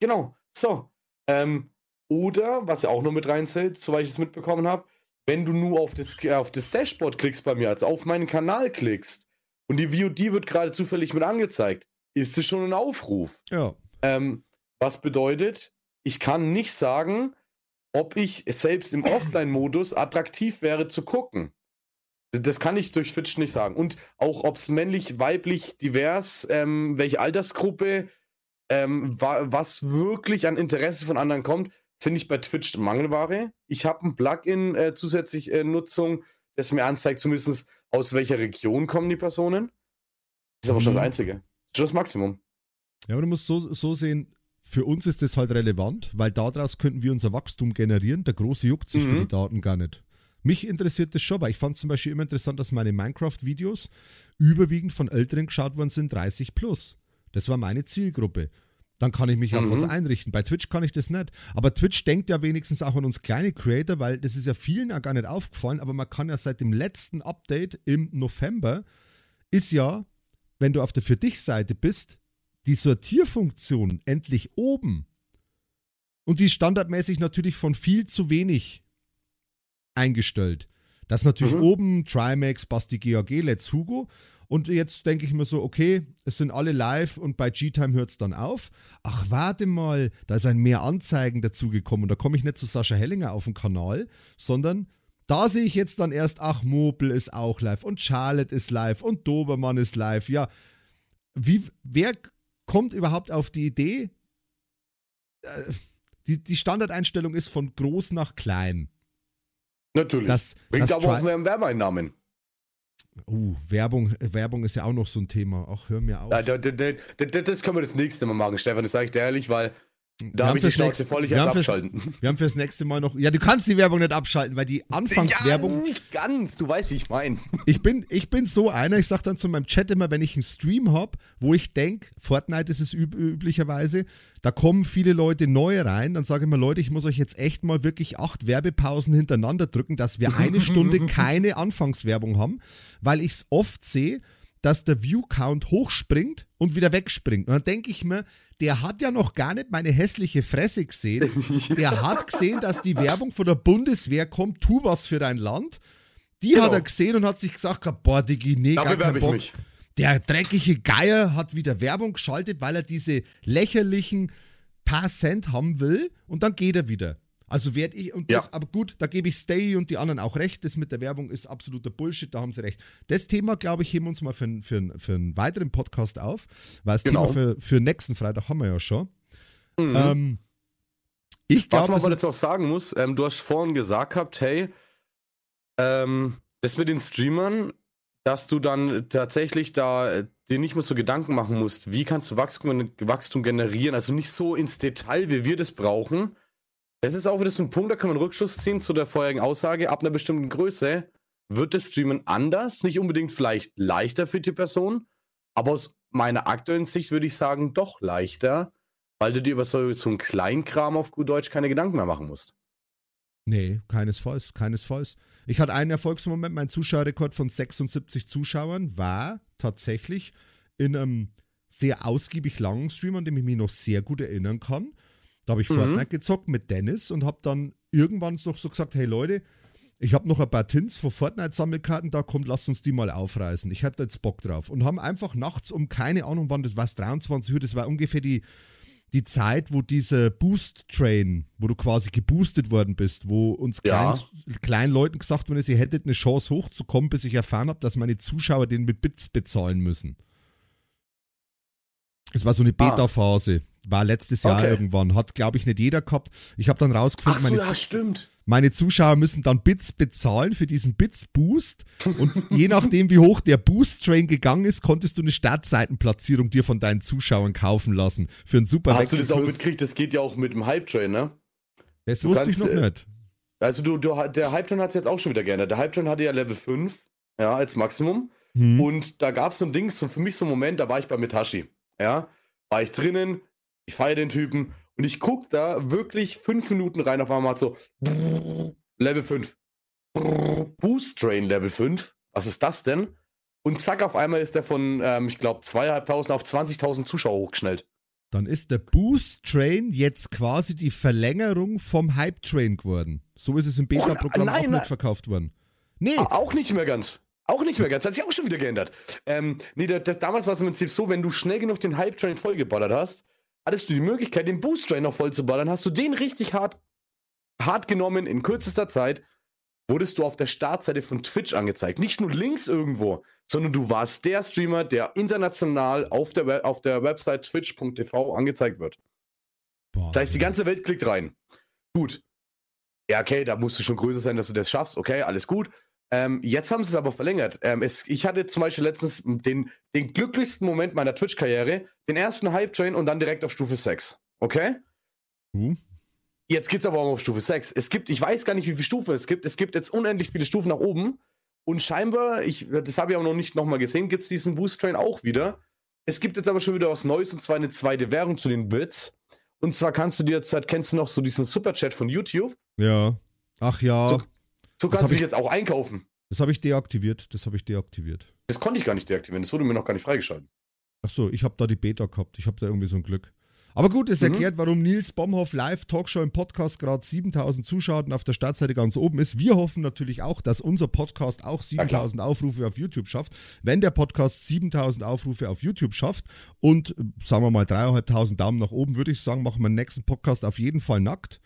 Genau, so. Ähm, oder, was ja auch noch mit reinzählt, soweit ich es mitbekommen habe, wenn du nur auf das, auf das Dashboard klickst bei mir, also auf meinen Kanal klickst und die VOD wird gerade zufällig mit angezeigt, ist es schon ein Aufruf. Ja. Ähm, was bedeutet, ich kann nicht sagen, ob ich selbst im Offline-Modus attraktiv wäre zu gucken. Das kann ich durch Twitch nicht sagen. Und auch ob es männlich, weiblich, divers, ähm, welche Altersgruppe, ähm, wa was wirklich an Interesse von anderen kommt, finde ich bei Twitch Mangelware. Ich habe ein Plugin äh, zusätzlich äh, Nutzung, das mir anzeigt, zumindest aus welcher Region kommen die Personen. Das ist aber mhm. schon das mhm. Einzige. Das ist schon das Maximum. Ja, aber du musst so, so sehen, für uns ist das halt relevant, weil daraus könnten wir unser Wachstum generieren. Der Große juckt sich mhm. für die Daten gar nicht. Mich interessiert das schon, weil ich fand es zum Beispiel immer interessant, dass meine Minecraft-Videos überwiegend von Älteren geschaut worden sind, 30 plus. Das war meine Zielgruppe. Dann kann ich mich mhm. auf was einrichten. Bei Twitch kann ich das nicht. Aber Twitch denkt ja wenigstens auch an uns kleine Creator, weil das ist ja vielen ja gar nicht aufgefallen, aber man kann ja seit dem letzten Update im November ist ja, wenn du auf der Für dich-Seite bist, die Sortierfunktion endlich oben und die standardmäßig natürlich von viel zu wenig eingestellt. Das ist natürlich mhm. oben Trimax, Basti GAG, Let's Hugo. Und jetzt denke ich mir so, okay, es sind alle live und bei G-Time hört es dann auf. Ach, warte mal, da ist ein mehr Anzeigen dazugekommen. Und da komme ich nicht zu Sascha Hellinger auf den Kanal, sondern da sehe ich jetzt dann erst, ach, Mopel ist auch live und Charlotte ist live und Dobermann ist live. Ja, wie, wer kommt überhaupt auf die Idee, äh, die, die Standardeinstellung ist von groß nach klein. Natürlich. Das, Bringt das aber auch mehr Werbeeinnahmen. Uh, Werbung, Werbung ist ja auch noch so ein Thema. Ach, hör mir auf. Ja, das, das können wir das nächste Mal machen, Stefan, das sage ich dir ehrlich, weil da habe ich die Schnauze voll, ich wir abschalten. Fürs, wir haben fürs nächste Mal noch. Ja, du kannst die Werbung nicht abschalten, weil die Anfangswerbung. Ja, nicht ganz, du weißt, wie ich meine. Ich bin, ich bin so einer, ich sage dann zu meinem Chat immer, wenn ich einen Stream habe, wo ich denke, Fortnite ist es üb üblicherweise, da kommen viele Leute neu rein, dann sage ich mir, Leute, ich muss euch jetzt echt mal wirklich acht Werbepausen hintereinander drücken, dass wir eine Stunde keine Anfangswerbung haben, weil ich es oft sehe, dass der View-Count hochspringt und wieder wegspringt. Und dann denke ich mir, der hat ja noch gar nicht meine hässliche Fresse gesehen. Der hat gesehen, dass die Werbung von der Bundeswehr kommt, tu was für dein Land. Die genau. hat er gesehen und hat sich gesagt, boah, Digi, nee, da gar keinen Bock. Mich. Der dreckige Geier hat wieder Werbung geschaltet, weil er diese lächerlichen paar Cent haben will und dann geht er wieder. Also werde ich, und das, ja. aber gut, da gebe ich Stay und die anderen auch recht. Das mit der Werbung ist absoluter Bullshit, da haben sie recht. Das Thema, glaube ich, heben wir uns mal für, für, für einen weiteren Podcast auf, weil das genau. Thema für, für nächsten Freitag haben wir ja schon. Mhm. Ähm, ich glaub, Was man aber jetzt auch sagen muss, ähm, du hast vorhin gesagt gehabt, hey, ähm, das mit den Streamern, dass du dann tatsächlich da äh, dir nicht mehr so Gedanken machen musst, wie kannst du Wachstum, Wachstum generieren, also nicht so ins Detail, wie wir das brauchen, das ist auch wieder so ein Punkt, da kann man Rückschluss ziehen zu der vorherigen Aussage. Ab einer bestimmten Größe wird das Streamen anders, nicht unbedingt vielleicht leichter für die Person, aber aus meiner aktuellen Sicht würde ich sagen, doch leichter, weil du dir über so, so einen Kleinkram auf gut Deutsch keine Gedanken mehr machen musst. Nee, keinesfalls, keinesfalls. Ich hatte einen Erfolgsmoment, mein Zuschauerrekord von 76 Zuschauern war tatsächlich in einem sehr ausgiebig langen Stream, an dem ich mich noch sehr gut erinnern kann. Da habe ich mhm. Fortnite gezockt mit Dennis und habe dann irgendwann noch so gesagt, hey Leute, ich habe noch ein paar Tins von Fortnite-Sammelkarten, da kommt, lasst uns die mal aufreißen. Ich hätte jetzt Bock drauf. Und haben einfach nachts um keine Ahnung wann, das war 23 Uhr, das war ungefähr die, die Zeit, wo dieser Boost-Train, wo du quasi geboostet worden bist, wo uns Ja. kleinen, kleinen Leuten gesagt wurde, ihr hättet eine Chance hochzukommen, bis ich erfahren habe, dass meine Zuschauer den mit Bits bezahlen müssen. Es war so eine Ah. War letztes Jahr Okay. irgendwann. Hat, glaube ich, nicht jeder gehabt. Ich habe dann rausgefunden, so, meine, ja, stimmt. meine Zuschauer müssen dann Bits bezahlen für diesen Bits-Boost. Und je nachdem, wie hoch der Boost-Train gegangen ist, konntest du eine Startseitenplatzierung dir von deinen Zuschauern kaufen lassen. Für einen super Hast du das auch mitgekriegt? Das geht ja auch mit dem Hype-Train, ne? Das Du wusste ich kannst, noch äh, nicht. Also du, du, der Hype-Train hat es jetzt auch schon wieder geändert. Der Hype-Train hatte ja Level 5, ja, als Maximum. Hm. Und da gab es so ein Ding, so für mich so ein Moment, da war ich bei Mitashi. Ja, war ich drinnen, ich feiere den Typen und ich guck da wirklich fünf Minuten rein, auf einmal so Level 5. Boost Train Level 5. Was ist das denn? Und zack, auf einmal ist der von, ähm, ich glaube, zweieinhalbtausend auf 20.000 Zuschauer hochgeschnellt. Dann ist der Boost-Train jetzt quasi die Verlängerung vom Hype-Train geworden. So ist es im Beta-Programm Oh, auch nicht verkauft worden. Nee, Auch nicht mehr ganz. Auch nicht mehr ganz. Hat sich auch schon wieder geändert. Ähm, nee, das, das, damals war es im Prinzip so, wenn du schnell genug den Hype-Train vollgeballert hast, hattest du die Möglichkeit, den Boost-Train noch voll zu ballern. Hast du den richtig hart, hart genommen in kürzester Zeit, wurdest du auf der Startseite von Twitch angezeigt. Nicht nur links irgendwo, sondern du warst der Streamer, der international auf der, We auf der Website twitch.tv angezeigt wird. Das heißt, die ganze Welt klickt rein. Gut. Ja, okay, da musst du schon größer sein, dass du das schaffst. Okay, alles gut. Ähm, jetzt haben sie es aber verlängert. Ähm, es, ich hatte zum Beispiel letztens den, den glücklichsten Moment meiner Twitch-Karriere, den ersten Hype-Train und dann direkt auf Stufe 6. Okay? Uh, Jetzt geht's aber auch auf Stufe 6. Es gibt, ich weiß gar nicht, wie viele Stufen es gibt. Es gibt jetzt unendlich viele Stufen nach oben. Und scheinbar, ich, das habe ich auch noch nicht nochmal gesehen, gibt es diesen Boost-Train auch wieder. Es gibt jetzt aber schon wieder was Neues und zwar eine zweite Währung zu den Bits. Und zwar kannst du dir jetzt, kennst du noch so diesen Superchat von YouTube? ja. Ach ja, So- So kannst du dich ich- jetzt auch einkaufen. das habe ich deaktiviert. Das habe ich deaktiviert. Das konnte ich gar nicht deaktivieren, das wurde mir noch gar nicht freigeschaltet. Ach so, ich habe da die Beta gehabt. Ich habe da irgendwie so ein Glück. Aber gut, es Mhm. erklärt, warum Nils Bomhoff live Talkshow im Podcast gerade 7000 Zuschauer auf der Startseite ganz oben ist. Wir hoffen natürlich auch, dass unser Podcast auch 7000 Aufrufe auf YouTube schafft. Wenn der Podcast 7000 Aufrufe auf YouTube schafft und äh, sagen wir mal 3.500 Daumen nach oben, würde ich sagen, machen wir den nächsten Podcast auf jeden Fall nackt.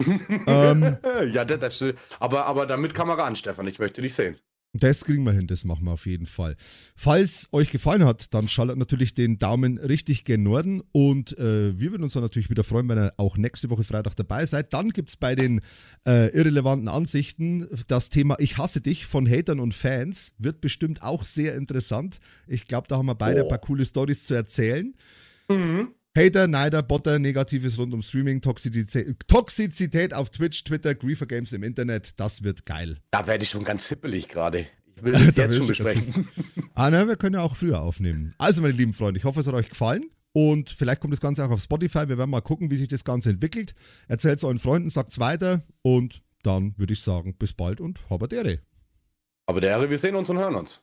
ähm, ja, das, das aber, aber damit Kamera an, Stefan, ich möchte dich sehen. Das kriegen wir hin, das machen wir auf jeden Fall. Falls euch gefallen hat, dann schaltet natürlich den Daumen richtig gen Norden und äh, wir würden uns dann natürlich wieder freuen, wenn ihr auch nächste Woche Freitag dabei seid. Dann gibt es bei den äh, irrelevanten Ansichten das Thema Ich hasse dich von Hatern und Fans. Wird bestimmt auch sehr interessant. Ich glaube, da haben wir beide Oh. ein paar coole Stories zu erzählen. Mhm. Hater, Neider, Botter, Negatives rund um Streaming, Toxizität, Toxizität auf Twitch, Twitter, Griefer Games im Internet. Das wird geil. Da werde ich schon ganz hippelig gerade. Ich will das Da jetzt schon besprechen. Ah, na, wir können ja auch früher aufnehmen. Also, meine lieben Freunde, ich hoffe, es hat euch gefallen. Und vielleicht kommt das Ganze auch auf Spotify. Wir werden mal gucken, wie sich das Ganze entwickelt. Erzählt es euren Freunden, sagt es weiter. Und dann würde ich sagen, bis bald und Haberdere. Aber der Herr, wir sehen uns und hören uns.